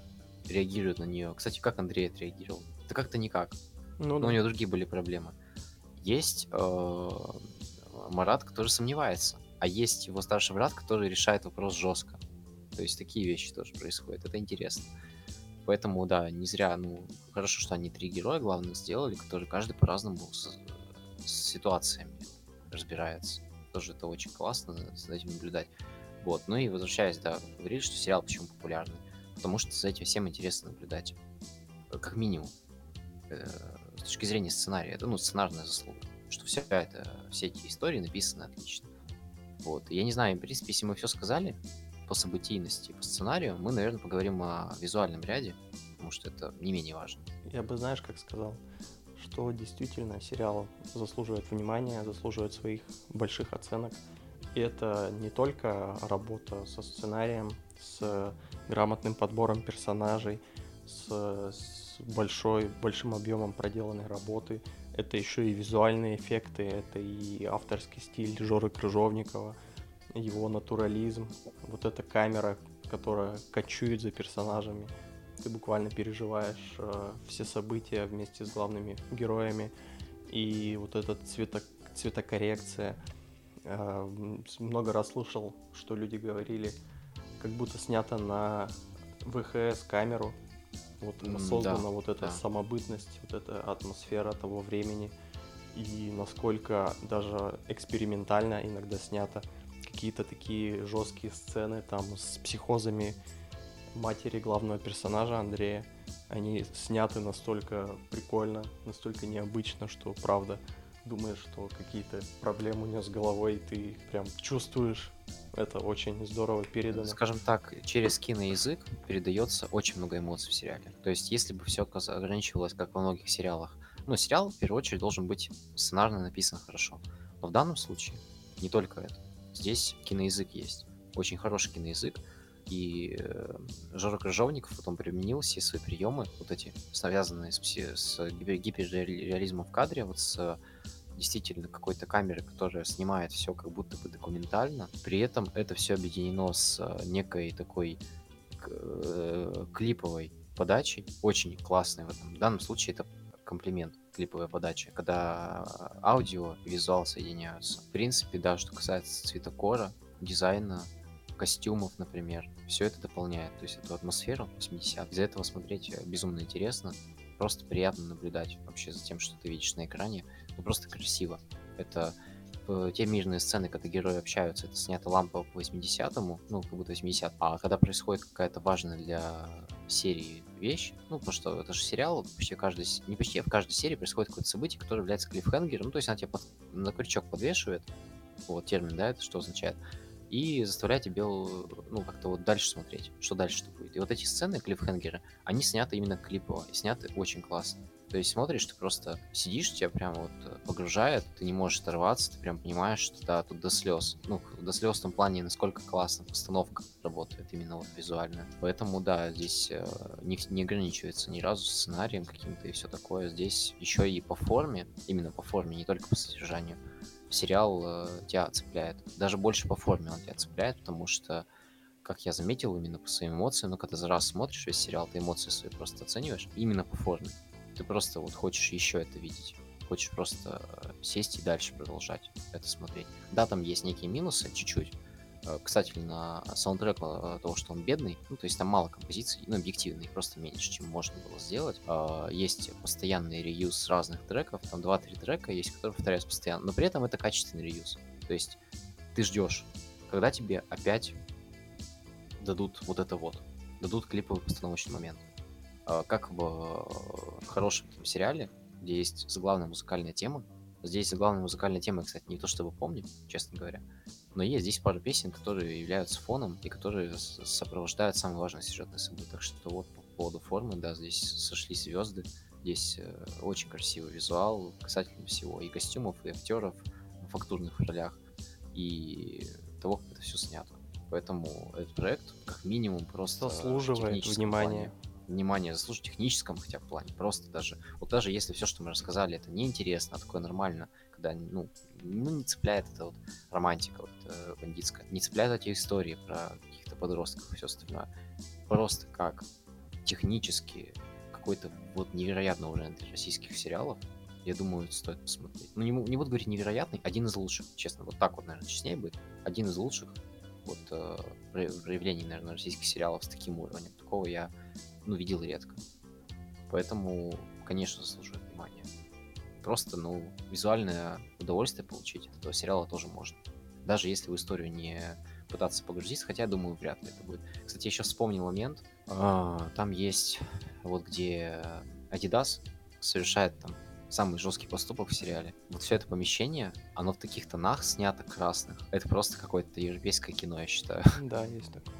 реагирует на нее. Кстати, как Андрей отреагировал? Да как-то никак. Ну, Но у него другие были проблемы. Есть э, Марат, который сомневается а есть его старший брат, который решает вопрос жестко. То есть такие вещи тоже происходят. Это интересно. Поэтому, да, не зря, ну, хорошо, что они три героя главных сделали, которые каждый по-разному с, с ситуациями разбирается. Тоже это очень классно за этим наблюдать. Вот, ну и возвращаясь, да, говорили, что сериал почему популярный. Потому что за этим всем интересно наблюдать. Как минимум. Э, с точки зрения сценария. Это, ну, сценарная заслуга. Что все это, все эти истории написаны отлично. Вот. Я не знаю, в принципе, если мы все сказали по событийности, по сценарию, мы, наверное, поговорим о визуальном ряде, потому что это не менее важно. Я бы, знаешь, как сказал, что действительно сериал заслуживает внимания, заслуживает своих больших оценок. И это не только работа со сценарием, с грамотным подбором персонажей, с, с большой, большим объемом проделанной работы, это еще и визуальные эффекты, это и авторский стиль Жоры Крыжовникова, его натурализм, вот эта камера, которая кочует за персонажами. Ты буквально переживаешь э, все события вместе с главными героями. И вот эта цвето, цветокоррекция. Э, много раз слушал, что люди говорили, как будто снято на ВХС камеру, вот создана да, вот эта да. самобытность, вот эта атмосфера того времени, и насколько даже экспериментально иногда снято какие-то такие жесткие сцены там с психозами матери главного персонажа Андрея. Они сняты настолько прикольно, настолько необычно, что правда думаешь, что какие-то проблемы у нее с головой, ты их прям чувствуешь. Это очень здорово передано. Скажем так, через киноязык передается очень много эмоций в сериале. То есть, если бы все ограничивалось, как во многих сериалах, ну, сериал, в первую очередь, должен быть сценарно написан хорошо. Но в данном случае не только это. Здесь киноязык есть. Очень хороший киноязык. И э, Жора Крыжовников потом применил все свои приемы, вот эти, связанные с, с гиперреализмом в кадре, вот с действительно какой-то камеры, которая снимает все как будто бы документально. При этом это все объединено с э, некой такой э, клиповой подачей, очень классной в этом. В данном случае это комплимент клиповая подача, когда аудио и визуал соединяются. В принципе, да, что касается цветокора, дизайна, костюмов, например, все это дополняет, то есть эту атмосферу 80 Из-за этого смотреть э, безумно интересно, просто приятно наблюдать вообще за тем, что ты видишь на экране. Ну, просто красиво. Это э, те мирные сцены, когда герои общаются, это снято лампа по 80-му, ну, как будто 80 А когда происходит какая-то важная для серии вещь, ну, потому что это же сериал, почти каждый, не почти, а в каждой серии происходит какое-то событие, которое является клиффхенгером, ну, то есть она тебя под, на крючок подвешивает, вот термин, да, это что означает, и заставляет тебя, ну, как-то вот дальше смотреть, что дальше-то будет. И вот эти сцены, клиффхенгеры, они сняты именно клипово, и сняты очень классно. То есть смотришь, ты просто сидишь, тебя прям вот э, погружает, ты не можешь оторваться, ты прям понимаешь, что да, тут до слез. Ну, до слез в том плане, насколько классно постановка работает именно вот визуально. Поэтому, да, здесь э, не, не ограничивается ни разу сценарием каким-то и все такое. Здесь еще и по форме, именно по форме, не только по содержанию, сериал э, тебя цепляет. Даже больше по форме он тебя цепляет, потому что как я заметил, именно по своим эмоциям, но когда за раз смотришь весь сериал, ты эмоции свои просто оцениваешь именно по форме ты просто вот хочешь еще это видеть. хочешь просто сесть и дальше продолжать это смотреть. Да, там есть некие минусы, чуть-чуть. Э, кстати, на саундтрек э, того, что он бедный, ну, то есть там мало композиций, ну, объективно, их просто меньше, чем можно было сделать. Есть постоянный реюз разных треков, там 2-3 трека есть, которые повторяются постоянно, но при этом это качественный реюз. То есть ты ждешь, когда тебе опять дадут вот это вот, дадут клиповый постановочный момент. Как в э, хорошем там, сериале, где есть заглавная музыкальная тема, Здесь заглавная музыкальная тема, кстати, не то чтобы помню, честно говоря. Но есть здесь пару песен, которые являются фоном и которые сопровождают самые важные сюжетные события. Так что вот по поводу формы, да, здесь сошли звезды. Здесь э, очень красивый визуал касательно всего. И костюмов, и актеров в фактурных ролях, и того, как это все снято. Поэтому этот проект, как минимум, просто заслуживает внимания. Плане, внимание заслуживает техническом хотя бы плане. Просто даже, вот даже если все, что мы рассказали, это неинтересно, а такое нормально, когда, ну, ну не цепляет это вот романтика вот, э, бандитская, не цепляет эти истории про каких-то подростков и все остальное. Просто как технически какой-то вот невероятный уровень российских сериалов, я думаю, стоит посмотреть. Ну, не, не буду говорить невероятный, один из лучших, честно, вот так вот, наверное, честнее будет. Один из лучших вот э, проявлений, наверное, российских сериалов с таким уровнем. Такого я ну, видел редко. Поэтому, конечно, заслуживает внимания. Просто, ну, визуальное удовольствие получить от этого сериала тоже можно. Даже если в историю не пытаться погрузиться, хотя, думаю, вряд ли это будет. Кстати, я сейчас вспомнил момент. А, там есть вот где Adidas совершает там самый жесткий поступок в сериале. Вот все это помещение, оно в таких тонах снято красных. Это просто какое-то европейское кино, я считаю. Да, есть такое.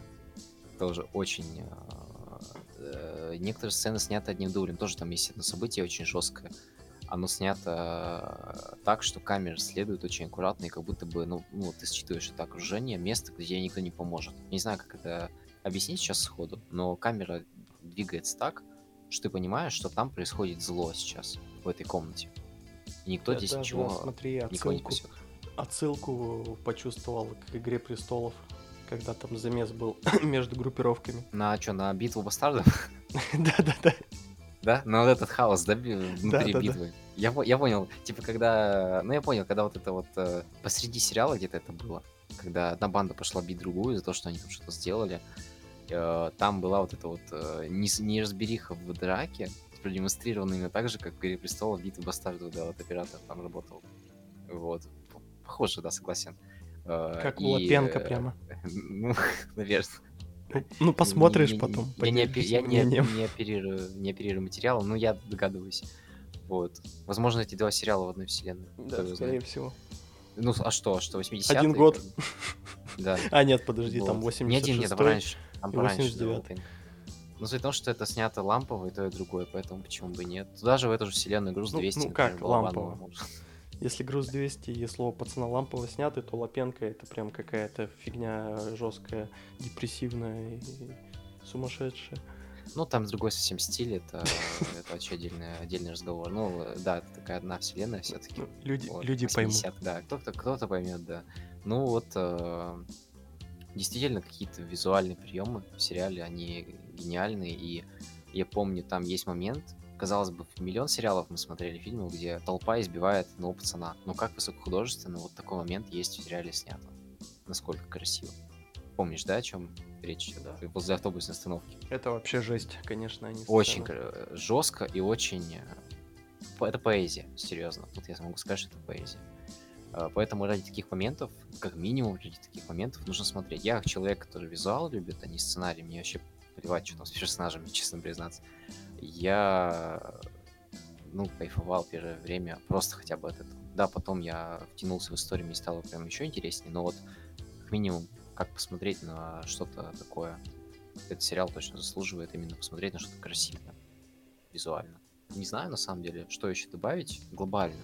Тоже очень а, некоторые сцены сняты одним дублем. Тоже там есть одно событие очень жесткое. Оно снято э, так, что камера следует очень аккуратно, и как будто бы, ну, ну ты считываешь это окружение, место, где никто не поможет. Не знаю, как это объяснить сейчас сходу, но камера двигается так, что ты понимаешь, что там происходит зло сейчас, в этой комнате. И никто это, здесь ничего да, смотри, отсылку, никого не пасет. Отсылку почувствовал к «Игре престолов», когда там замес был *coughs* между группировками. *laughs* На что, на битву бастардов? *laughs* Да-да-да. Да? На вот этот хаос, да, внутри битвы. Я, я понял, типа, когда... Ну, я понял, когда вот это вот э, посреди сериала где-то это было, когда одна банда пошла бить другую за то, что они там что-то сделали, э, там была вот эта вот э, неразбериха в драке, продемонстрирована именно так же, как в «Игре престолов» битвы бастардов, да, вот оператор там работал. Вот. Похоже, да, согласен. Как и... Лапенко прямо. *laughs* Ну, *laughs* наверное. Ну, посмотришь потом. Я, не, я не, не, оперирую, не оперирую материал, но я догадываюсь. Вот. Возможно, эти два сериала в одной вселенной. Да, скорее всего. Ну, а что, что, 80 Один год. *laughs* Да. А, нет, подожди, вот. там 86 Не один, нет, там раньше. Там пораньше. Но суть в том, что это снято лампово и то, и другое, поэтому почему бы нет. Туда же в эту же вселенную груз 200. Ну, ну как лампово? Если груз 200 и слово пацана лампово сняты, то Лапенко это прям какая-то фигня жесткая, депрессивная и сумасшедшая. Ну, там другой совсем стиль, это, *laughs* это вообще отдельный, отдельный разговор. Ну, да, это такая одна вселенная все-таки. Ну, люди, вот, люди 80, поймут. Да, кто-то кто поймет, да. Ну, вот э, действительно какие-то визуальные приемы в сериале, они гениальные, и я помню, там есть момент, казалось бы, миллион сериалов мы смотрели фильмов, где толпа избивает одного пацана. Но как высокохудожественно вот такой момент есть в сериале снято. Насколько красиво. Помнишь, да, о чем речь? Да. Возле автобусной остановки. Это вообще жесть, конечно. Они очень жестко и очень... Э, это поэзия, серьезно. Тут я могу сказать, что это поэзия. Э, поэтому ради таких моментов, как минимум ради таких моментов, нужно смотреть. Я как человек, который визуал любит, а не сценарий, мне вообще плевать, что там с персонажами, честно признаться я, ну, кайфовал первое время просто хотя бы от этого. Да, потом я втянулся в историю, мне стало прям еще интереснее, но вот как минимум, как посмотреть на что-то такое, этот сериал точно заслуживает именно посмотреть на что-то красивое, визуально. Не знаю, на самом деле, что еще добавить глобально.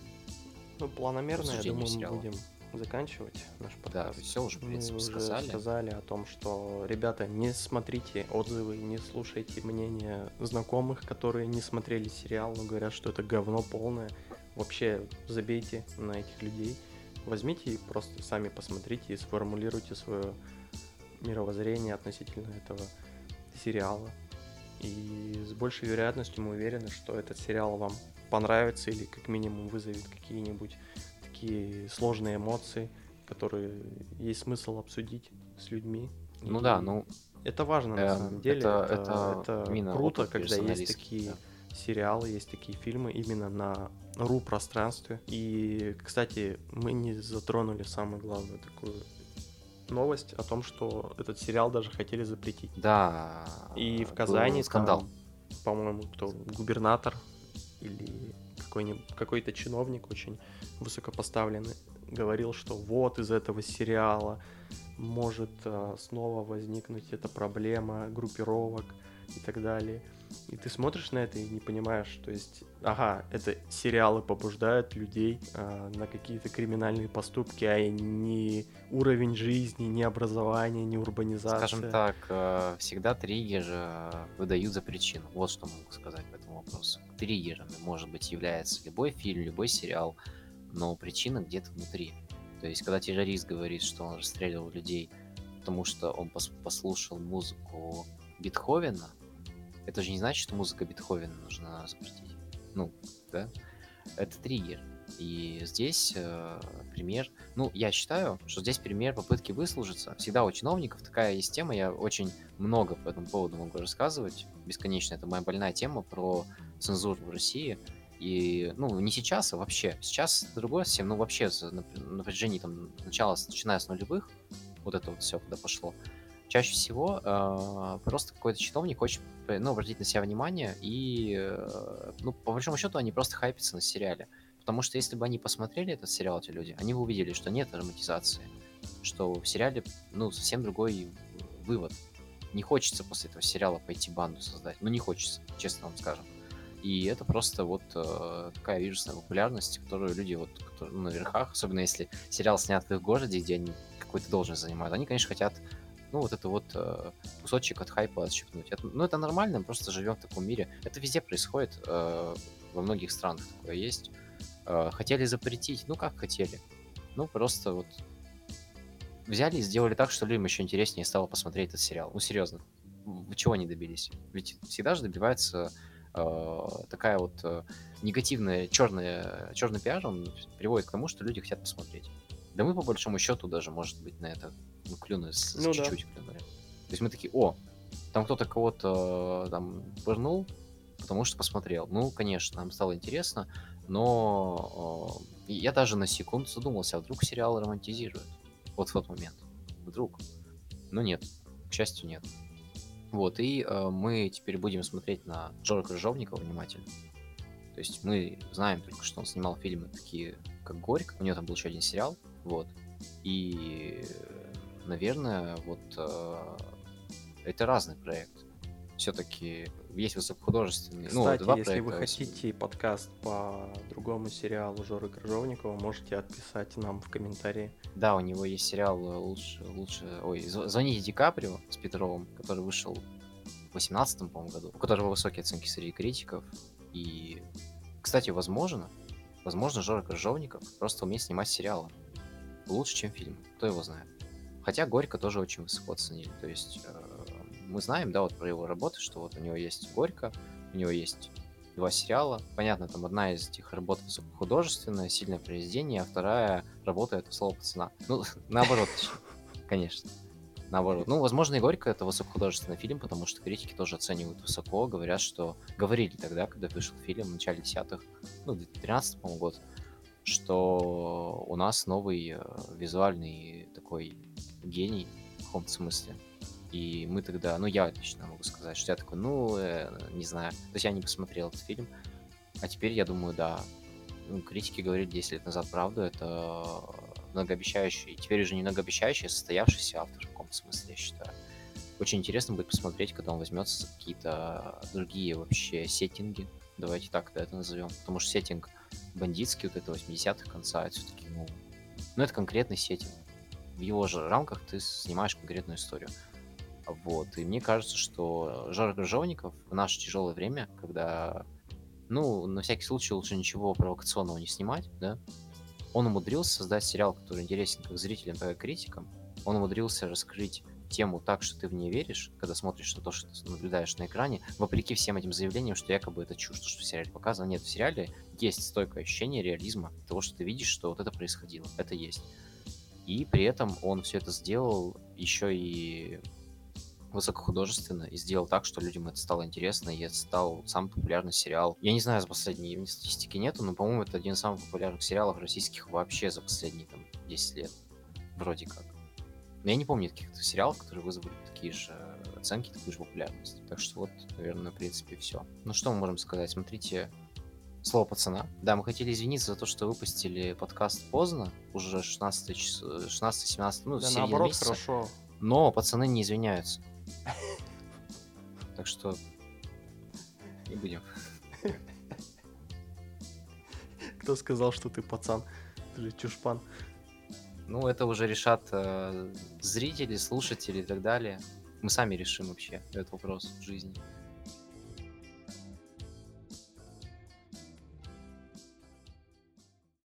Ну, планомерно, я думаю, мы будем заканчивать наш подкаст. Да, все уже, в принципе, Мы сказали. уже сказали о том, что, ребята, не смотрите отзывы, не слушайте мнения знакомых, которые не смотрели сериал, но говорят, что это говно полное. Вообще, забейте на этих людей. Возьмите и просто сами посмотрите и сформулируйте свое мировоззрение относительно этого сериала. И с большей вероятностью мы уверены, что этот сериал вам понравится или как минимум вызовет какие-нибудь такие сложные эмоции, которые есть смысл обсудить с людьми. Ну да, ну это важно на Эм, самом деле. это- Это, это это именно круто, когда есть такие да. сериалы, есть такие фильмы именно на ру пространстве. И, кстати, мы не затронули самую главную такую новость о том, что этот сериал даже хотели запретить. да. И в Казани скандал. там, по-моему, кто губернатор или какой-нибудь какой-то чиновник очень высокопоставленный говорил, что вот из этого сериала может а, снова возникнуть эта проблема группировок и так далее. И ты смотришь на это и не понимаешь, то есть, ага, это сериалы побуждают людей а, на какие-то криминальные поступки, а не уровень жизни, не образование, не урбанизация. Скажем так, э, всегда триггер э, выдают за причину. Вот что могу сказать по этому вопросу. Триггерами может быть является любой фильм, любой сериал, но причина где-то внутри. То есть, когда террорист говорит, что он расстреливал людей, потому что он пос- послушал музыку Бетховена, это же не значит, что музыка Бетховена нужно запретить. Ну, да? Это триггер. И здесь э, пример, ну, я считаю, что здесь пример попытки выслужиться. Всегда у чиновников такая есть тема, я очень много по этому поводу могу рассказывать, бесконечно. Это моя больная тема про цензуру в России. И, ну, не сейчас, а вообще. Сейчас другое совсем, ну, вообще на, на протяжении, там, начала, начиная с нулевых, вот это вот все, куда пошло, чаще всего э, просто какой-то чиновник хочет, э, ну, обратить на себя внимание, и, э, ну, по большому счету, они просто хайпятся на сериале. Потому что если бы они посмотрели этот сериал, эти люди, они бы увидели, что нет романтизации, что в сериале, ну, совсем другой вывод. Не хочется после этого сериала пойти банду создать. Ну, не хочется, честно вам скажем. И это просто вот э, такая вирусная популярность, которую люди вот которые, ну, на верхах, особенно если сериал снят в их городе, где они какую-то должность занимают, они, конечно, хотят, ну, вот это вот э, кусочек от хайпа отщипнуть. Это, ну, это нормально, мы просто живем в таком мире. Это везде происходит, э, во многих странах такое есть. Э, хотели запретить, ну, как хотели. Ну, просто вот взяли и сделали так, что людям еще интереснее стало посмотреть этот сериал. Ну, серьезно, чего они добились? Ведь всегда же добивается э, такая вот э, негативная черная, черный пиар, он приводит к тому, что люди хотят посмотреть. Да мы, по большому счету, даже, может быть, на это ну, клюнули, с, с Ну да. чуть-чуть клюнули. То есть мы такие, о, там кто-то кого-то э, там пырнул, потому что посмотрел. Ну, конечно, нам стало интересно, но э, я даже на секунду задумался, а вдруг сериал романтизирует? Вот в тот момент. Вдруг. Но нет, к счастью, нет. Вот, и э, мы теперь будем смотреть на Джора Крыжовникова внимательно. То есть мы знаем только, что он снимал фильмы такие, как Горько. У него там был еще один сериал. Вот. И, наверное, вот э, это разный проект. Все-таки есть высокохудожественный. ну, Кстати, два если вы проекта. хотите подкаст по другому сериалу Жоры Крыжовникова, можете отписать нам в комментарии. Да, у него есть сериал э, лучше, лучше, ой, «Зв- звоните Ди Каприо с Петровым, который вышел в 18 по-моему, году, у которого высокие оценки среди критиков. И, кстати, возможно, возможно, Жора Крыжовников просто умеет снимать сериалы лучше, чем фильмы. Кто его знает. Хотя Горько тоже очень высоко оценили. То есть э, мы знаем, да, вот про его работы, что вот у него есть Горько, у него есть два сериала. Понятно, там одна из этих работ высокохудожественная, сильное произведение, а вторая работа это слово пацана. Ну, *laughs* наоборот, конечно. Наоборот. Ну, возможно, и Горько это высокохудожественный фильм, потому что критики тоже оценивают высоко, говорят, что говорили тогда, когда вышел фильм в начале десятых, ну, 2013, по-моему, год, что у нас новый э, визуальный такой гений в каком-то смысле. И мы тогда, ну я лично могу сказать, что я такой, ну, э, не знаю. То есть я не посмотрел этот фильм, а теперь я думаю, да. Ну, критики говорили 10 лет назад правду, это многообещающий, теперь уже не многообещающий, а состоявшийся автор в каком-то смысле, я считаю. Очень интересно будет посмотреть, когда он возьмется за какие-то другие вообще сеттинги. Давайте так это назовем. Потому что сеттинг бандитский, вот это 80-х конца, это все-таки, ну, ну, это конкретный сеттинг. В его же рамках ты снимаешь конкретную историю. Вот. И мне кажется, что Жора Крыжовников в наше тяжелое время, когда, ну, на всякий случай лучше ничего провокационного не снимать, да, он умудрился создать сериал, который интересен как зрителям, так и критикам. Он умудрился раскрыть тему так, что ты в нее веришь, когда смотришь на то, что ты наблюдаешь на экране, вопреки всем этим заявлениям, что якобы это чушь, что в сериале показано. Нет, в сериале есть стойкое ощущение реализма того, что ты видишь, что вот это происходило. Это есть. И при этом он все это сделал еще и высокохудожественно и сделал так, что людям это стало интересно, и это стал самый популярный сериал. Я не знаю, за последние статистики нету, но, по-моему, это один из самых популярных сериалов российских вообще за последние там 10 лет. Вроде как. Но я не помню каких-то сериалов, которые вызвали такие же оценки, такую же популярность. Так что вот, наверное, в принципе, все. Ну что мы можем сказать? Смотрите, слово пацана. Да, мы хотели извиниться за то, что выпустили подкаст поздно, уже 16 16-17, ну, да, наоборот, месяца. хорошо. Но пацаны не извиняются. Так что не будем. Кто сказал, что ты пацан? Ты же чушпан. Ну, это уже решат э, зрители, слушатели и так далее. Мы сами решим вообще этот вопрос в жизни.